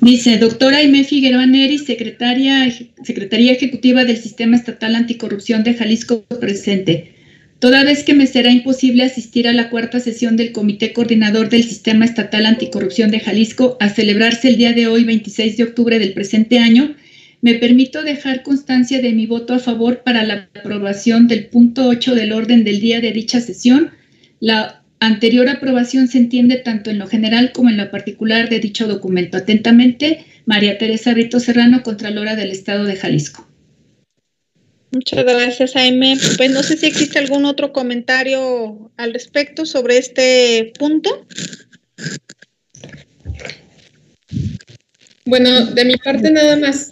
Dice, doctora Aime Figueroa Neri, secretaria, Secretaría Ejecutiva del Sistema Estatal Anticorrupción de Jalisco presente. Toda vez que me será imposible asistir a la cuarta sesión del Comité Coordinador del Sistema Estatal Anticorrupción de Jalisco a celebrarse el día de hoy, 26 de octubre del presente año, me permito dejar constancia de mi voto a favor para la aprobación del punto 8 del orden del día de dicha sesión. La anterior aprobación se entiende tanto en lo general como en lo particular de dicho documento. Atentamente, María Teresa Rito Serrano, Contralora del Estado de Jalisco. Muchas gracias, Jaime. Pues no sé si existe algún otro comentario al respecto sobre este punto. Bueno, de mi parte nada más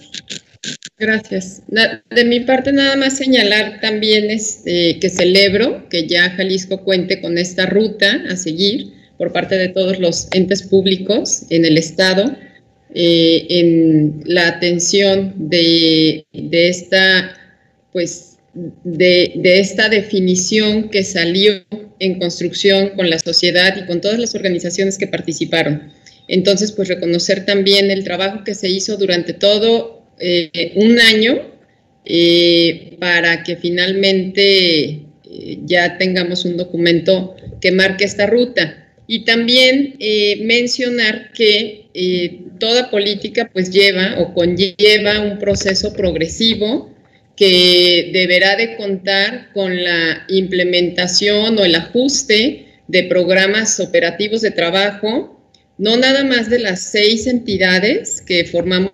Gracias. De mi parte nada más señalar también este, que celebro que ya Jalisco cuente con esta ruta a seguir por parte de todos los entes públicos en el Estado eh, en la atención de, esta, pues, de, de, esta definición que salió en construcción con la sociedad y con todas las organizaciones que participaron. Entonces, pues reconocer también el trabajo que se hizo durante todo eh, un año eh, para que finalmente eh, ya tengamos un documento que marque esta ruta. Y también mencionar que toda política pues lleva o conlleva un proceso progresivo que deberá de contar con la implementación o el ajuste de programas operativos de trabajo no nada más de las seis entidades que formamos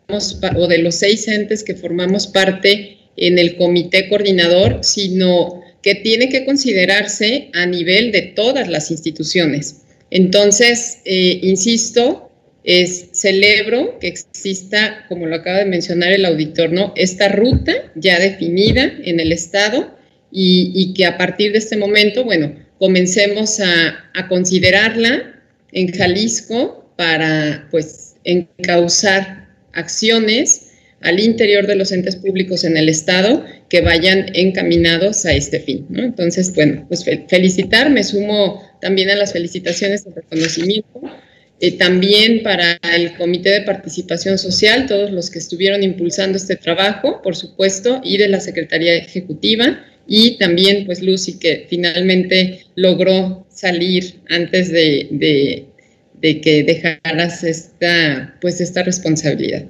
o de los seis entes que formamos parte en el comité coordinador, sino que tiene que considerarse a nivel de todas las instituciones. Entonces, eh, insisto, es, celebro que exista, como lo acaba de mencionar el auditor, ¿no? esta ruta ya definida en el Estado y, que a partir de este momento, bueno, comencemos a, a considerarla en Jalisco para pues encauzar acciones al interior de los entes públicos en el Estado que vayan encaminados a este fin. Entonces, bueno, pues felicitar, me sumo también a las felicitaciones de reconocimiento, eh, también para el Comité de Participación Social, todos los que estuvieron impulsando este trabajo, por supuesto, y de la Secretaría Ejecutiva, y también pues Lucy que finalmente logró salir antes de, que dejaras esta pues esta responsabilidad.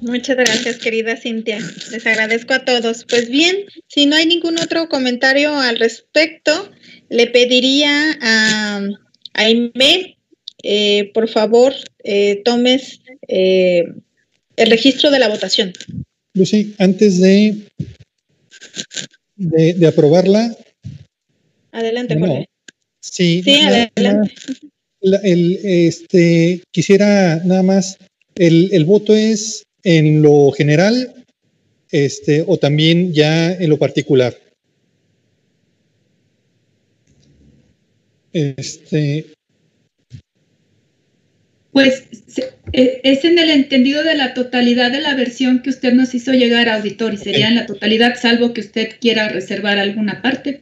Muchas gracias, querida Cintia. Les agradezco a todos. Pues bien, si no hay ningún otro comentario al respecto, le pediría a, a eh, por favor, eh, tomes eh, el registro de la votación. Lucy, antes de de, aprobarla. Adelante, Jorge. Sí, sí adelante. el, este, quisiera nada más, el, el, voto es en lo general este, o también ya en lo particular. Este, pues e, es en el entendido de la totalidad de la versión que usted nos hizo llegar, auditor, y sería en la totalidad, salvo que usted quiera reservar alguna parte.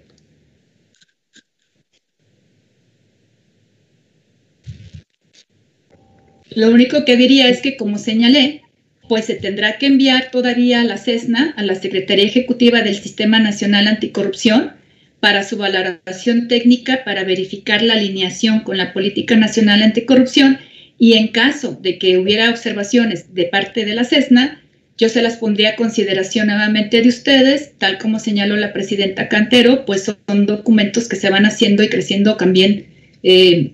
Lo único que diría es que, como señalé, pues se tendrá que enviar todavía a la CESNA, a la Secretaría Ejecutiva del Sistema Nacional Anticorrupción, para su valoración técnica para verificar la alineación con la Política Nacional Anticorrupción y en caso de que hubiera observaciones de parte de la CESNA, yo se las pondría a consideración nuevamente de ustedes, tal como señaló la presidenta Cantero, pues son documentos que se van haciendo y creciendo también eh,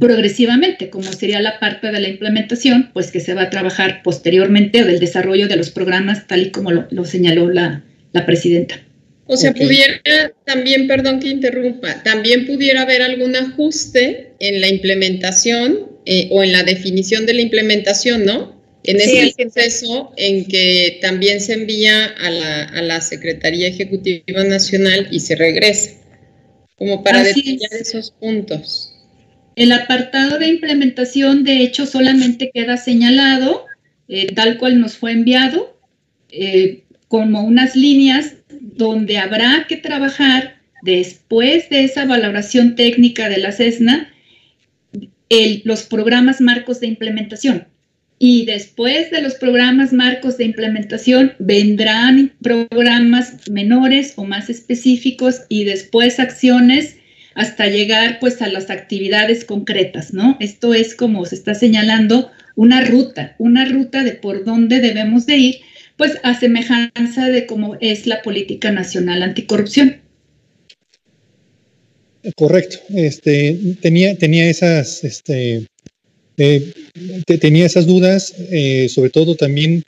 progresivamente, como sería la parte de la implementación, pues que se va a trabajar posteriormente o del desarrollo de los programas, tal y como lo, señaló la, presidenta. O sea, pudiera también, perdón que interrumpa, también pudiera haber algún ajuste en la implementación eh, o en la definición de la implementación, ¿no? En ese proceso en que también se envía a la, a la, Secretaría Ejecutiva Nacional y se regresa, como para detallar esos puntos. El apartado de implementación, de hecho, solamente queda señalado, eh, tal cual nos fue enviado, eh, como unas líneas donde habrá que trabajar después de esa valoración técnica de la CESNA los programas marcos de implementación. Y después de los programas marcos de implementación vendrán programas menores o más específicos y después acciones hasta llegar pues a las actividades concretas, ¿no? Esto es como se está señalando una ruta, una ruta de por dónde debemos de ir, pues a semejanza de cómo es la política nacional anticorrupción. Correcto. Este, tenía, tenía esas, este, eh, tenía esas dudas, eh, sobre todo también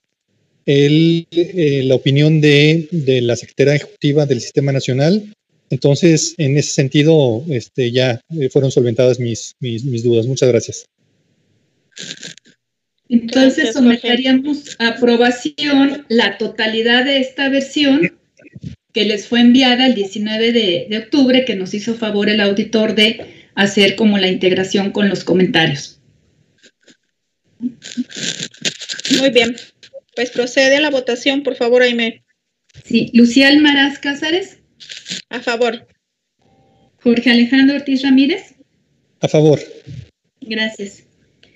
el, eh, la opinión de, de, la Secretaría Ejecutiva del Sistema Nacional. Entonces, en ese sentido, este, ya fueron solventadas mis, mis, mis dudas. Muchas gracias. Entonces, someteríamos a aprobación la totalidad de esta versión que les fue enviada el 19 de, octubre, que nos hizo favor el auditor de hacer como la integración con los comentarios. Muy bien. Pues procede a la votación, por favor, Aime. Sí, Lucía Almaraz Cázares, A favor. Jorge Alejandro Ortiz Ramírez, A favor. gracias.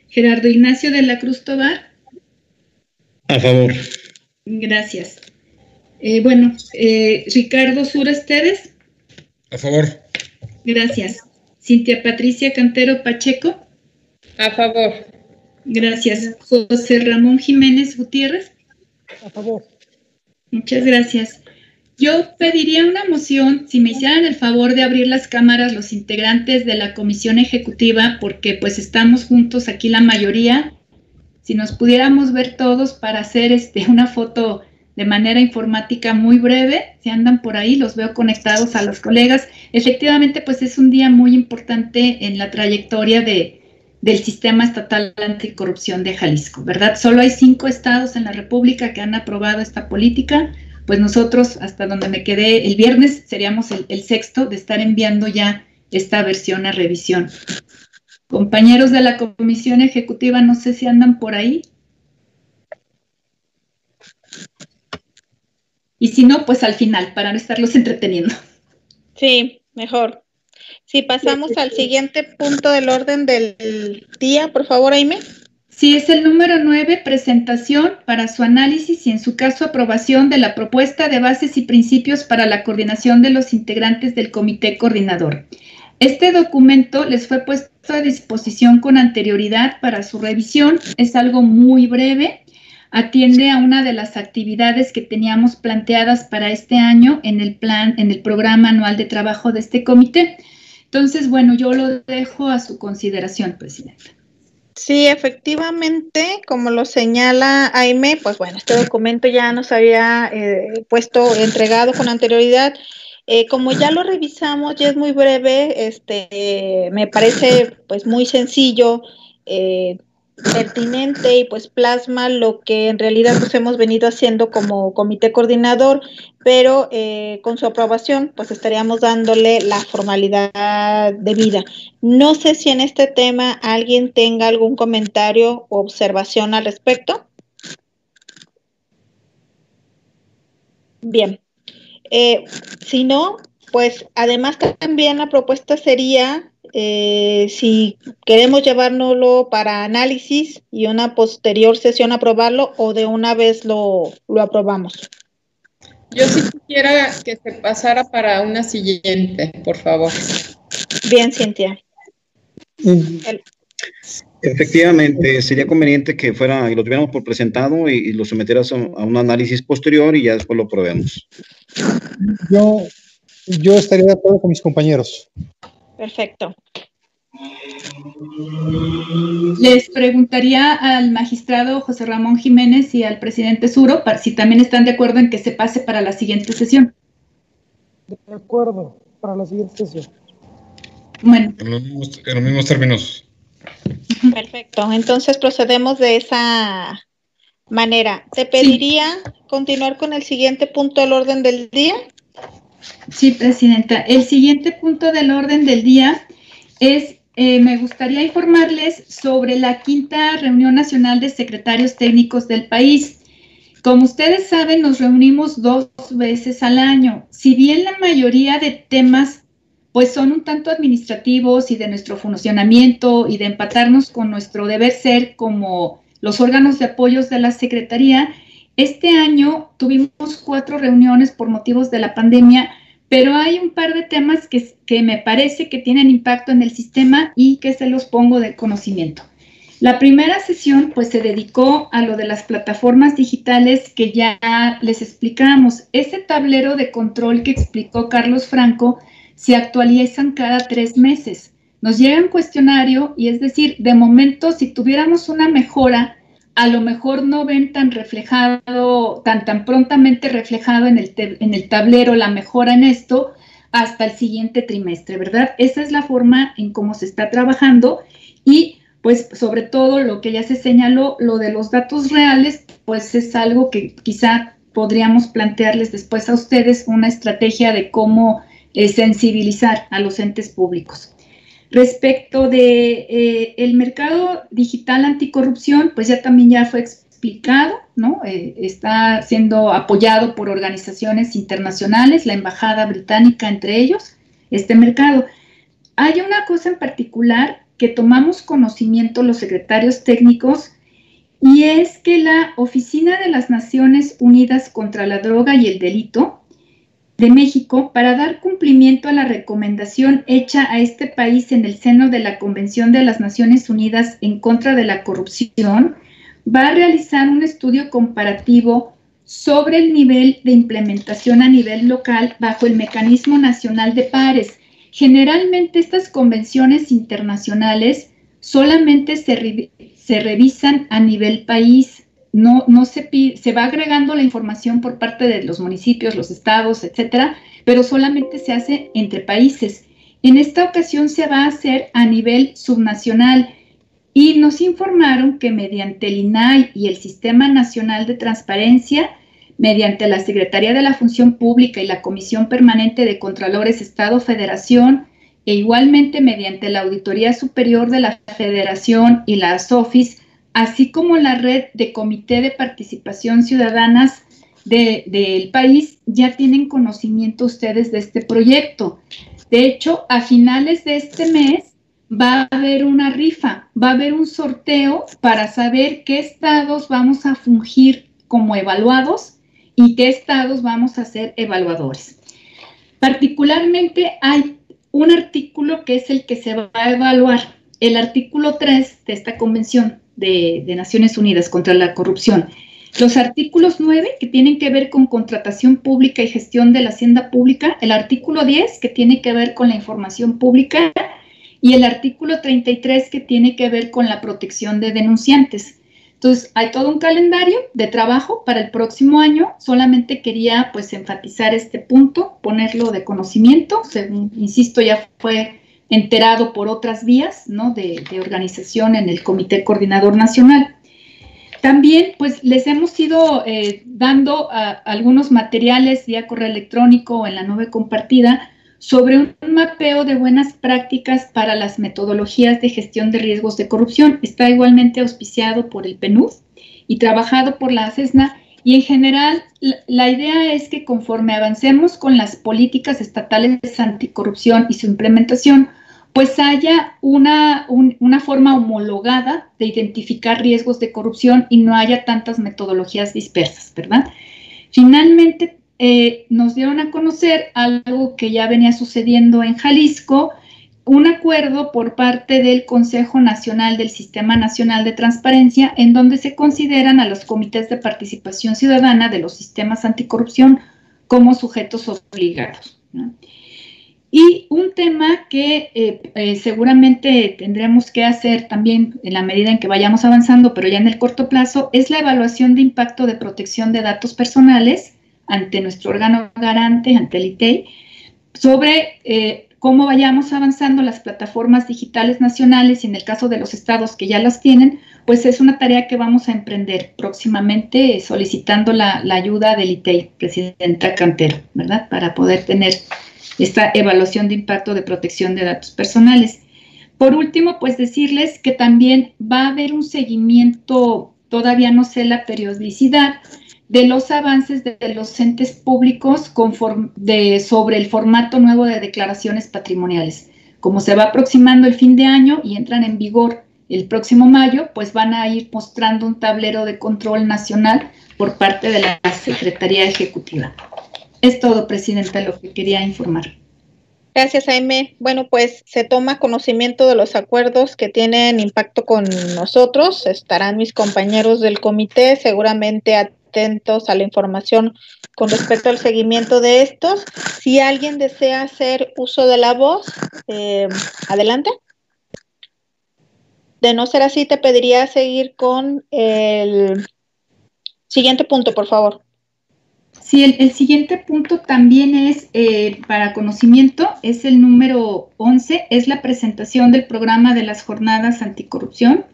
Gerardo Ignacio de la Cruz Tobar, A favor. gracias. Eh, bueno, eh, Ricardo Sura Esteves, A favor. gracias. Cintia Patricia Cantero Pacheco, A favor. gracias. José Ramón Jiménez Gutiérrez, A favor. Muchas gracias. Yo pediría una moción, si me hicieran el favor de abrir las cámaras los integrantes de la comisión ejecutiva, porque pues estamos juntos aquí la mayoría. Si nos pudiéramos ver todos para hacer este, una foto de manera informática muy breve, si andan por ahí, los veo conectados a los colegas. Efectivamente, pues es un día muy importante en la trayectoria de, del sistema estatal anticorrupción de Jalisco, ¿verdad? Solo hay cinco estados en la República que han aprobado esta política, pues nosotros, hasta donde me quedé el viernes, seríamos el, el sexto de estar enviando ya esta versión a revisión. Compañeros de la comisión ejecutiva, no sé si andan por ahí. Y si no, pues al final, para no estarlos entreteniendo. Sí, mejor. Si pasamos al siguiente punto del orden del día, por favor, Aime. Sí, es el número 9, presentación para su análisis y en su caso aprobación de la propuesta de bases y principios para la coordinación de los integrantes del comité coordinador. Este documento les fue puesto a disposición con anterioridad para su revisión. Es algo muy breve. Atiende a una de las actividades que teníamos planteadas para este año en el plan, en el programa anual de trabajo de este comité. Entonces, bueno, yo lo dejo a su consideración, Presidenta. Sí, efectivamente, como lo señala Aime, pues bueno, este documento ya nos había eh, puesto, entregado con anterioridad. Eh, como ya lo revisamos, ya es muy breve, este, eh, me parece pues muy sencillo, pertinente y pues plasma lo que en realidad pues hemos venido haciendo como comité coordinador, pero eh, con su aprobación pues estaríamos dándole la formalidad debida. No sé si en este tema alguien tenga algún comentario o observación al respecto. Bien. Eh, si no, pues además también la propuesta sería eh, si queremos llevárnoslo para análisis y una posterior sesión aprobarlo o de una vez lo, lo aprobamos. Yo sí quisiera que se pasara para una siguiente, por favor. Bien, Cintia. Mm, El- Efectivamente, sería conveniente que fuera y lo tuviéramos por presentado y, y lo sometieras a, a un análisis posterior y ya después lo probemos. Yo, yo estaría de acuerdo con mis compañeros. Perfecto. Les preguntaría al magistrado José Ramón Jiménez y al presidente Suro para, si también están de acuerdo en que se pase para la siguiente sesión. De acuerdo, para la siguiente sesión. Bueno, En los mismos, en los mismos términos. Perfecto. Entonces procedemos de esa manera. Te pediría continuar con el siguiente punto del orden del día. Sí, presidenta. El siguiente punto del orden del día es, eh, me gustaría informarles sobre la quinta reunión nacional de secretarios técnicos del país. Como ustedes saben, nos reunimos dos veces al año. Si bien la mayoría de temas pues son un tanto administrativos y de nuestro funcionamiento y de empatarnos con nuestro deber ser como los órganos de apoyos de la Secretaría, este año tuvimos cuatro reuniones por motivos de la pandemia, pero hay un par de temas que, que me parece que tienen impacto en el sistema y que se los pongo de conocimiento. La primera sesión pues se dedicó a lo de las plataformas digitales que ya les explicamos. Ese tablero de control que explicó Carlos Franco se actualizan cada tres meses. Nos llega un cuestionario y es decir, de momento si tuviéramos una mejora, a lo mejor no ven tan reflejado, tan, tan prontamente reflejado en el, en el tablero la mejora en esto hasta el siguiente trimestre, ¿verdad? Esa es la forma en cómo se está trabajando y pues sobre todo lo que ya se señaló, lo de los datos reales, pues es algo que quizá podríamos plantearles después a ustedes una estrategia de cómo eh, sensibilizar a los entes públicos. Respecto de eh, mercado digital anticorrupción, pues ya también ya fue explicado, ¿no? Eh, está siendo apoyado por organizaciones internacionales, la embajada británica entre ellos, este mercado. Hay una cosa en particular que tomamos conocimiento los secretarios técnicos y es que la Oficina de las Naciones Unidas contra la Droga y el Delito de México, para dar cumplimiento a la recomendación hecha a este país en el seno de la Convención de las Naciones Unidas en contra de la corrupción, va a realizar un estudio comparativo sobre el nivel de implementación a nivel local bajo el mecanismo nacional de pares. Generalmente estas convenciones internacionales solamente se, se revisan a nivel país, no, no se, se va agregando la información por parte de los municipios, los estados, etcétera, pero solamente se hace entre países. En esta ocasión se va a hacer a nivel subnacional y nos informaron que mediante el INAI y el Sistema Nacional de Transparencia, mediante la Secretaría de la Función Pública y la Comisión Permanente de Contralores Estado-Federación, e igualmente mediante la Auditoría Superior de la Federación y la SOFIS, así como la red de Comité de Participación Ciudadanas del país, ya tienen conocimiento ustedes de este proyecto. De hecho, a finales de este mes va a haber una rifa, va a haber un sorteo para saber qué estados vamos a fungir como evaluados y qué estados vamos a ser evaluadores. Particularmente hay un artículo que es el que se va a evaluar, el artículo 3 de esta convención, de, Naciones Unidas contra la corrupción. Los artículos 9, que tienen que ver con contratación pública y gestión de la hacienda pública, el artículo 10, que tiene que ver con la información pública, y el artículo 33, que tiene que ver con la protección de denunciantes. Entonces, hay todo un calendario de trabajo para el próximo año. Solamente quería, pues, enfatizar este punto, ponerlo de conocimiento. insisto, ya fue enterado por otras vías ¿no? de, organización en el Comité Coordinador Nacional. También, pues, les hemos ido eh, dando algunos materiales vía correo electrónico o en la nube compartida sobre un mapeo de buenas prácticas para las metodologías de gestión de riesgos de corrupción. Está igualmente auspiciado por el PNUD y trabajado por la ACESNA. Y en general, la idea es que conforme avancemos con las políticas estatales anticorrupción y su implementación, pues haya una, una forma homologada de identificar riesgos de corrupción y no haya tantas metodologías dispersas, ¿verdad? Finalmente, eh, nos dieron a conocer algo que ya venía sucediendo en Jalisco, un acuerdo por parte del Consejo Nacional del Sistema Nacional de Transparencia, en donde se consideran a los comités de participación ciudadana de los sistemas anticorrupción como sujetos obligados. ¿no? Y un tema que eh, eh, seguramente tendremos que hacer también en la medida en que vayamos avanzando, pero ya en el corto plazo, es la evaluación de impacto de protección de datos personales ante nuestro órgano garante, ante el ITEI, sobre eh, cómo vayamos avanzando las plataformas digitales nacionales y en el caso de los estados que ya las tienen, pues es una tarea que vamos a emprender próximamente solicitando la, la ayuda del ITEI, Presidenta Cantero, ¿verdad? Para poder tener esta evaluación de impacto de protección de datos personales. Por último, pues decirles que también va a haber un seguimiento, todavía no sé la periodicidad, de los avances de los entes públicos de, sobre el formato nuevo de declaraciones patrimoniales. Como se va aproximando el fin de año y entran en vigor el próximo mayo, pues van a ir mostrando un tablero de control nacional por parte de la Secretaría Ejecutiva. Es todo, Presidenta, lo que quería informar. Gracias, Jaime. Bueno, pues se toma conocimiento de los acuerdos que tienen impacto con nosotros. Estarán mis compañeros del comité seguramente atentos a la información con respecto al seguimiento de estos. Si alguien desea hacer uso de la voz, eh, adelante. De no ser así, te pediría seguir con el siguiente punto, por favor. Sí, el, siguiente punto también es eh, para conocimiento, es el número 11, es la presentación del programa de las jornadas anticorrupción.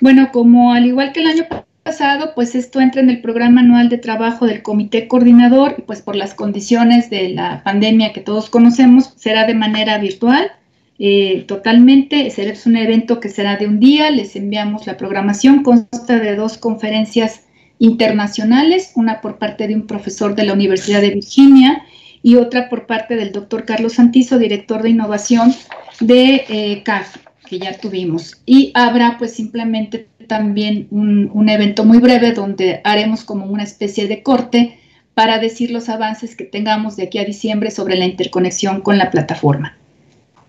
Bueno, como al igual que el año pasado, pues esto entra en el programa anual de trabajo del comité coordinador y pues por las condiciones de la pandemia que todos conocemos, será de manera virtual. eh, totalmente. Es un evento que será de un día, les enviamos la programación, consta de dos conferencias internacionales, una por parte de un profesor de la Universidad de Virginia y otra por parte del doctor Carlos Santizo, director de innovación de eh, CAF, que ya tuvimos. Y habrá pues simplemente también un, un evento muy breve donde haremos como una especie de corte para decir los avances que tengamos de aquí a diciembre sobre la interconexión con la plataforma.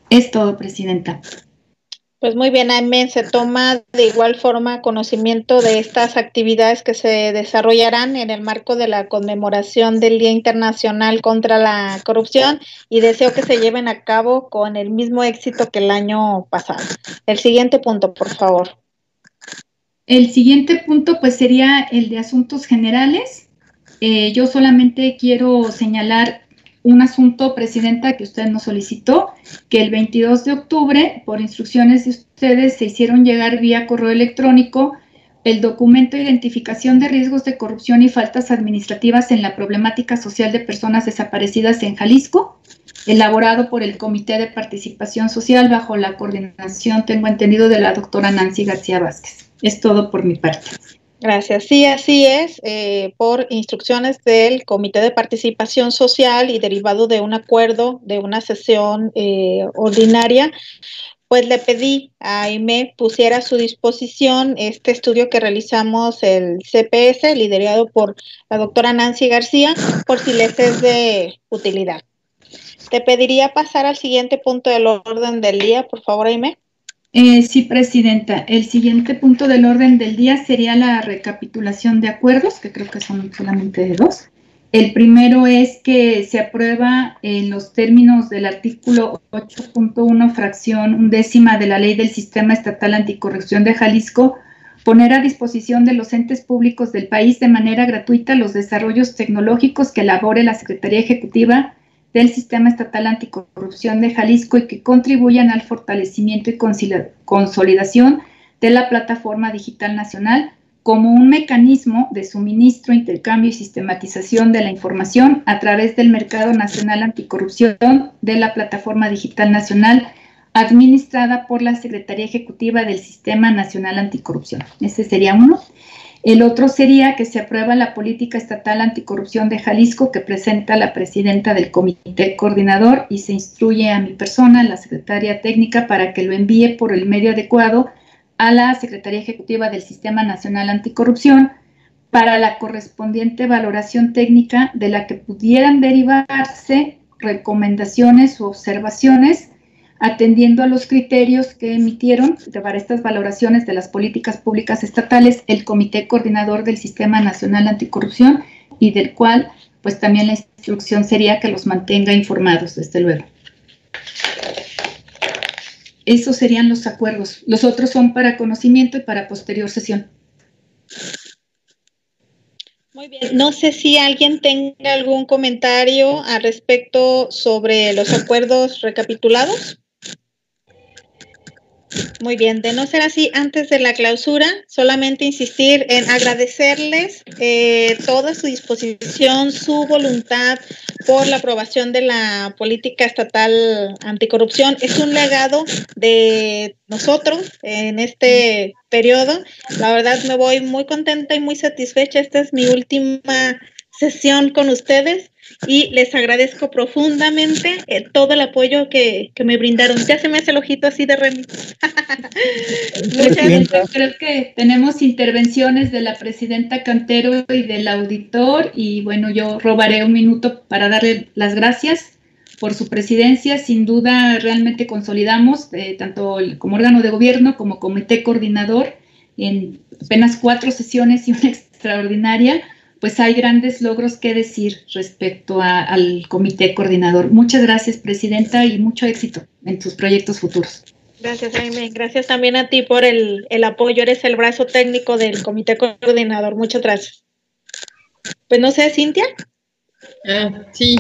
Es todo, Presidenta. Pues muy bien, Aime, se toma de igual forma conocimiento de estas actividades que se desarrollarán en el marco de la conmemoración del Día Internacional contra la Corrupción y deseo que se lleven a cabo con el mismo éxito que el año pasado. El siguiente punto, por favor. El siguiente punto, pues sería el de asuntos generales. Eh, yo solamente quiero señalar un asunto, Presidenta, que usted nos solicitó, que el 22 de octubre, por instrucciones de ustedes, se hicieron llegar vía correo electrónico el documento de identificación de riesgos de corrupción y faltas administrativas en la problemática social de personas desaparecidas en Jalisco, elaborado por el Comité de Participación Social bajo la coordinación, tengo entendido, de la doctora Nancy García Vázquez. Es todo por mi parte. Gracias. Sí, así es. Eh, por instrucciones del Comité de Participación Social y derivado de un acuerdo de una sesión eh, ordinaria, pues le pedí a Aime pusiera a su disposición este estudio que realizamos el CPS, liderado por la doctora Nancy García, por si les es de utilidad. Te pediría pasar al siguiente punto del orden del día, por favor, Aime. Eh, sí, Presidenta. El siguiente punto del orden del día sería la recapitulación de acuerdos, que creo que son solamente de dos. El primero es que se aprueba en los términos del artículo 8.1, fracción undécima de la Ley del Sistema Estatal Anticorrupción de Jalisco, poner a disposición de los entes públicos del país de manera gratuita los desarrollos tecnológicos que elabore la Secretaría Ejecutiva del Sistema Estatal Anticorrupción de Jalisco y que contribuyan al fortalecimiento y consolidación de la Plataforma Digital Nacional como un mecanismo de suministro, intercambio y sistematización de la información a través del Mercado Nacional Anticorrupción de la Plataforma Digital Nacional administrada por la Secretaría Ejecutiva del Sistema Nacional Anticorrupción. Ese sería uno. El otro sería que se aprueba la política estatal anticorrupción de Jalisco que presenta la presidenta del comité coordinador y se instruye a mi persona, la secretaria técnica, para que lo envíe por el medio adecuado a la Secretaría Ejecutiva del Sistema Nacional Anticorrupción para la correspondiente valoración técnica de la que pudieran derivarse recomendaciones u observaciones atendiendo a los criterios que emitieron para estas valoraciones de las políticas públicas estatales el Comité Coordinador del Sistema Nacional Anticorrupción y del cual pues también la instrucción sería que los mantenga informados, desde luego. Esos serían los acuerdos. Los otros son para conocimiento y para posterior sesión. Muy bien. No sé si alguien tenga algún comentario al respecto sobre los acuerdos recapitulados. Muy bien, de no ser así, antes de la clausura, solamente insistir en agradecerles eh, toda su disposición, su voluntad por la aprobación de la política estatal anticorrupción. Es un legado de nosotros en este periodo. La verdad me voy muy contenta y muy satisfecha. Esta es mi última sesión con ustedes y les agradezco profundamente eh, todo el apoyo que, me brindaron. Ya se me hace el ojito así de Remy. Creo que tenemos intervenciones de la presidenta Cantero y del auditor y bueno, yo robaré un minuto para darle las gracias por su presidencia. Sin duda, realmente consolidamos eh, tanto como órgano de gobierno como comité coordinador en apenas cuatro sesiones y una extraordinaria pues hay grandes logros que decir respecto al comité coordinador. Muchas gracias, Presidenta, y mucho éxito en tus proyectos futuros. Gracias, Jaime. Gracias también a ti por el, apoyo. Eres el brazo técnico del comité coordinador. Muchas gracias. Pues no sé, Cintia. Ah, sí.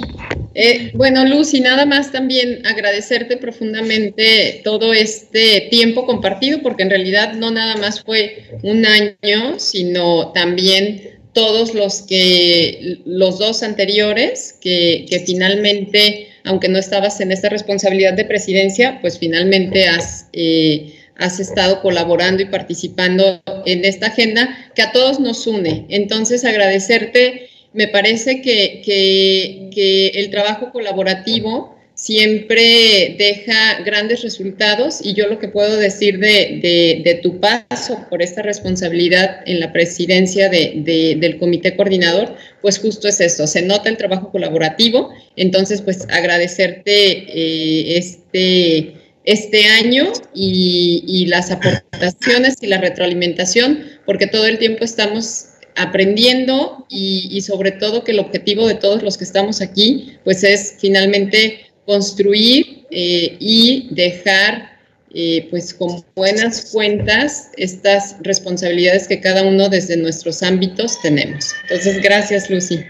Eh, bueno, Lucy, nada más también agradecerte profundamente todo este tiempo compartido, porque en realidad no nada más fue un año, sino también todos los que, los dos anteriores, que, finalmente aunque no estabas en esta responsabilidad de presidencia, pues finalmente has, eh, has estado colaborando y participando en esta agenda que a todos nos une. Entonces, agradecerte, me parece que, que, que el trabajo colaborativo siempre deja grandes resultados y yo lo que puedo decir de, tu paso por esta responsabilidad en la presidencia del comité coordinador, pues justo es esto, se nota el trabajo colaborativo, entonces pues agradecerte eh, este, este año y, las aportaciones y la retroalimentación, porque todo el tiempo estamos aprendiendo y, y sobre todo que el objetivo de todos los que estamos aquí pues es finalmente construir eh, y dejar eh, pues con buenas cuentas estas responsabilidades que cada uno desde nuestros ámbitos tenemos. Entonces, gracias, Lucy.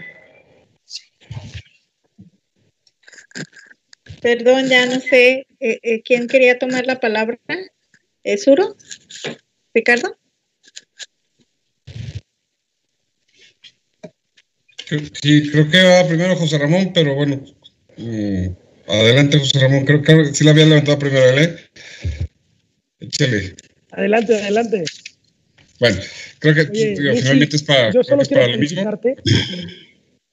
Perdón, ya no sé eh, quién quería tomar la palabra. ¿Es Uro? ¿Ricardo? Sí, creo que va primero José Ramón, pero bueno, Adelante, José Ramón. Creo que sí la había levantado primero, ¿eh? Échale. Adelante, adelante. Bueno, creo que finalmente es para, yo solo quiero para lo mismo.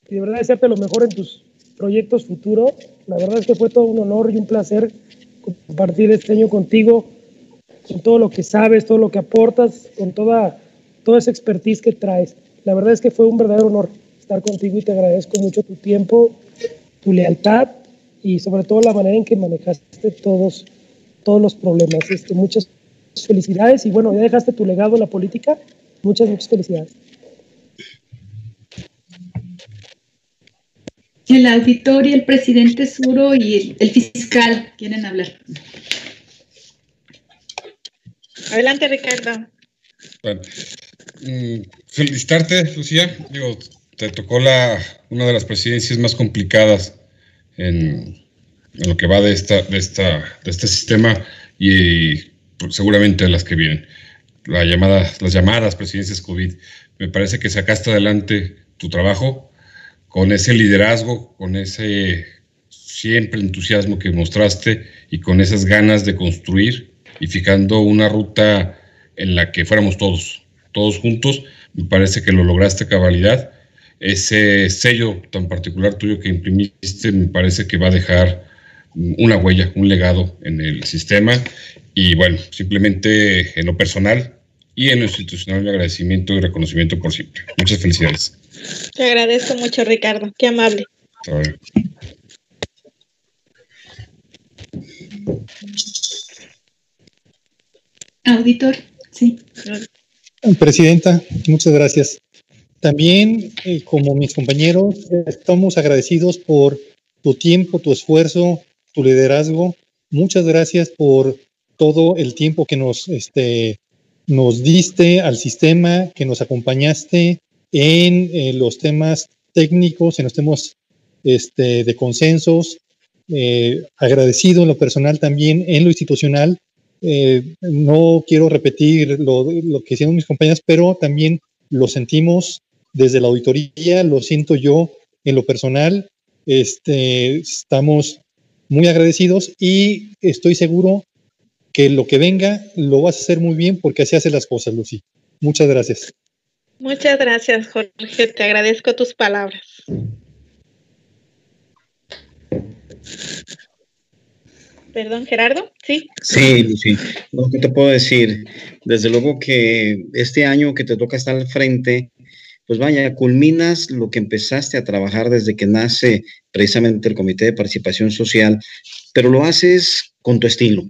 Y de verdad desearte lo mejor en tus proyectos futuros. La verdad es que fue todo un honor y un placer compartir este año contigo, con todo lo que sabes, todo lo que aportas, con toda, toda esa expertise que traes. La verdad es que fue un verdadero honor estar contigo y te agradezco mucho tu tiempo, tu lealtad y sobre todo la manera en que manejaste todos, todos los problemas. Este, muchas felicidades y bueno, ya dejaste tu legado en la política. Muchas, muchas felicidades. El auditor y el presidente Suro y el, fiscal quieren hablar. Adelante, Ricardo. Bueno, mm, felicitarte, Lucía. Digo, te tocó la, una de las presidencias más complicadas en, lo que va de, esta, de, esta, de este sistema y pues, seguramente las que vienen. La llamada, las llamadas presidencias COVID. Me parece que sacaste adelante tu trabajo con ese liderazgo, con ese siempre entusiasmo que mostraste y con esas ganas de construir y fijando una ruta en la que fuéramos todos, todos juntos. Me parece que lo lograste cabalidad ese sello tan particular tuyo que imprimiste me parece que va a dejar una huella, un legado en el sistema. Y bueno, simplemente en lo personal y en lo institucional, un agradecimiento y reconocimiento por siempre. Muchas felicidades. Te agradezco mucho, Ricardo. Qué amable. Auditor, sí. Presidenta, muchas gracias. También, eh, como mis compañeros, estamos agradecidos por tu tiempo, tu esfuerzo, tu liderazgo. Muchas gracias por todo el tiempo que nos, este, nos diste al sistema, que nos acompañaste en eh, los temas técnicos, en los temas este, de consensos. Eh, agradecido en lo personal también en lo institucional. no quiero repetir lo, lo que hicieron mis compañeros, pero también lo sentimos desde la auditoría, lo siento yo en lo personal, este, estamos muy agradecidos y estoy seguro que lo que venga lo vas a hacer muy bien porque así hacen las cosas, Lucy. Muchas gracias. Muchas gracias, Jorge. Te agradezco tus palabras. Perdón, Gerardo, ¿sí? Sí, Lucy. Lo que te puedo decir, desde luego que este año que te toca estar al frente, pues vaya, culminas lo que empezaste a trabajar desde que nace precisamente el Comité de Participación Social, pero lo haces con tu estilo,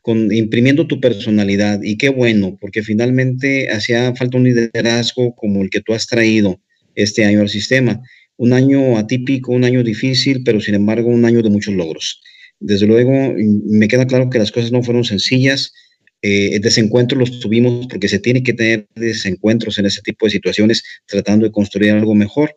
con imprimiendo tu personalidad y qué bueno, porque finalmente hacía falta un liderazgo como el que tú has traído este año al sistema. Un año atípico, un año difícil, pero sin embargo un año de muchos logros. Desde luego, me queda claro que las cosas no fueron sencillas, eh, desencuentros los tuvimos porque se tiene que tener desencuentros en ese tipo de situaciones tratando de construir algo mejor.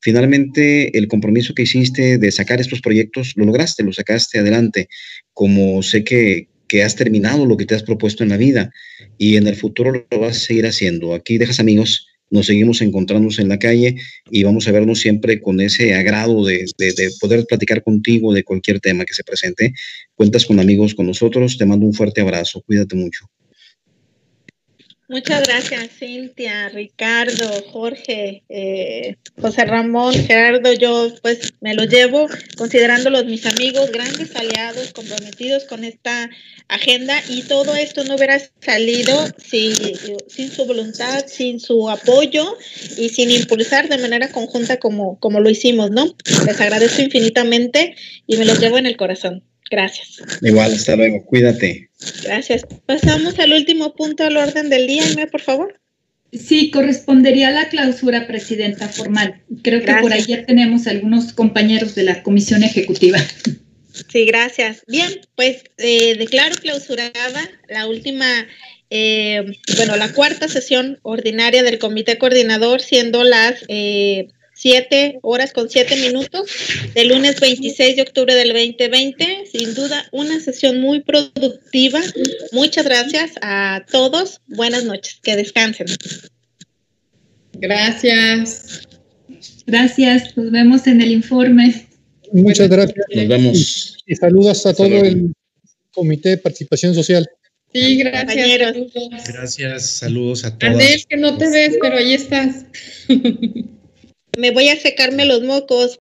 Finalmente, el compromiso que hiciste de sacar estos proyectos, lo lograste, lo sacaste adelante, como sé que, que has terminado lo que te has propuesto en la vida y en el futuro lo vas a seguir haciendo. Aquí dejas amigos nos seguimos encontrándonos en la calle y vamos a vernos siempre con ese agrado de, de, poder platicar contigo de cualquier tema que se presente. Cuentas con amigos con nosotros, te mando un fuerte abrazo, cuídate mucho. Muchas gracias, Cintia, Ricardo, Jorge, eh, José Ramón, Gerardo. Yo pues me lo llevo considerándolos mis amigos, grandes aliados, comprometidos con esta agenda y todo esto no hubiera salido sin, sin su voluntad, sin su apoyo y sin impulsar de manera conjunta como, como lo hicimos, ¿no? Les agradezco infinitamente y me los llevo en el corazón. Gracias. Igual, hasta luego. Cuídate. Gracias. Pasamos al último punto al orden del día, por favor. Sí, correspondería a la clausura, presidenta formal. Creo que por ahí ya tenemos algunos compañeros de la comisión ejecutiva. Sí, gracias. Bien, pues eh, declaro clausurada la última, eh, bueno, la cuarta sesión ordinaria del comité coordinador, siendo las eh, 7 horas con 7 minutos del lunes 26 de octubre del 2020. Sin duda, una sesión muy productiva. Muchas gracias a todos. Buenas noches. Que descansen. Gracias. Gracias. Nos vemos en el informe. Muchas gracias. Nos vemos. Y, saludos a todo el Comité de Participación Social. Sí, gracias. Gracias, saludos a todos. Anel, que no te ves, pero ahí estás. me voy a secarme los mocos.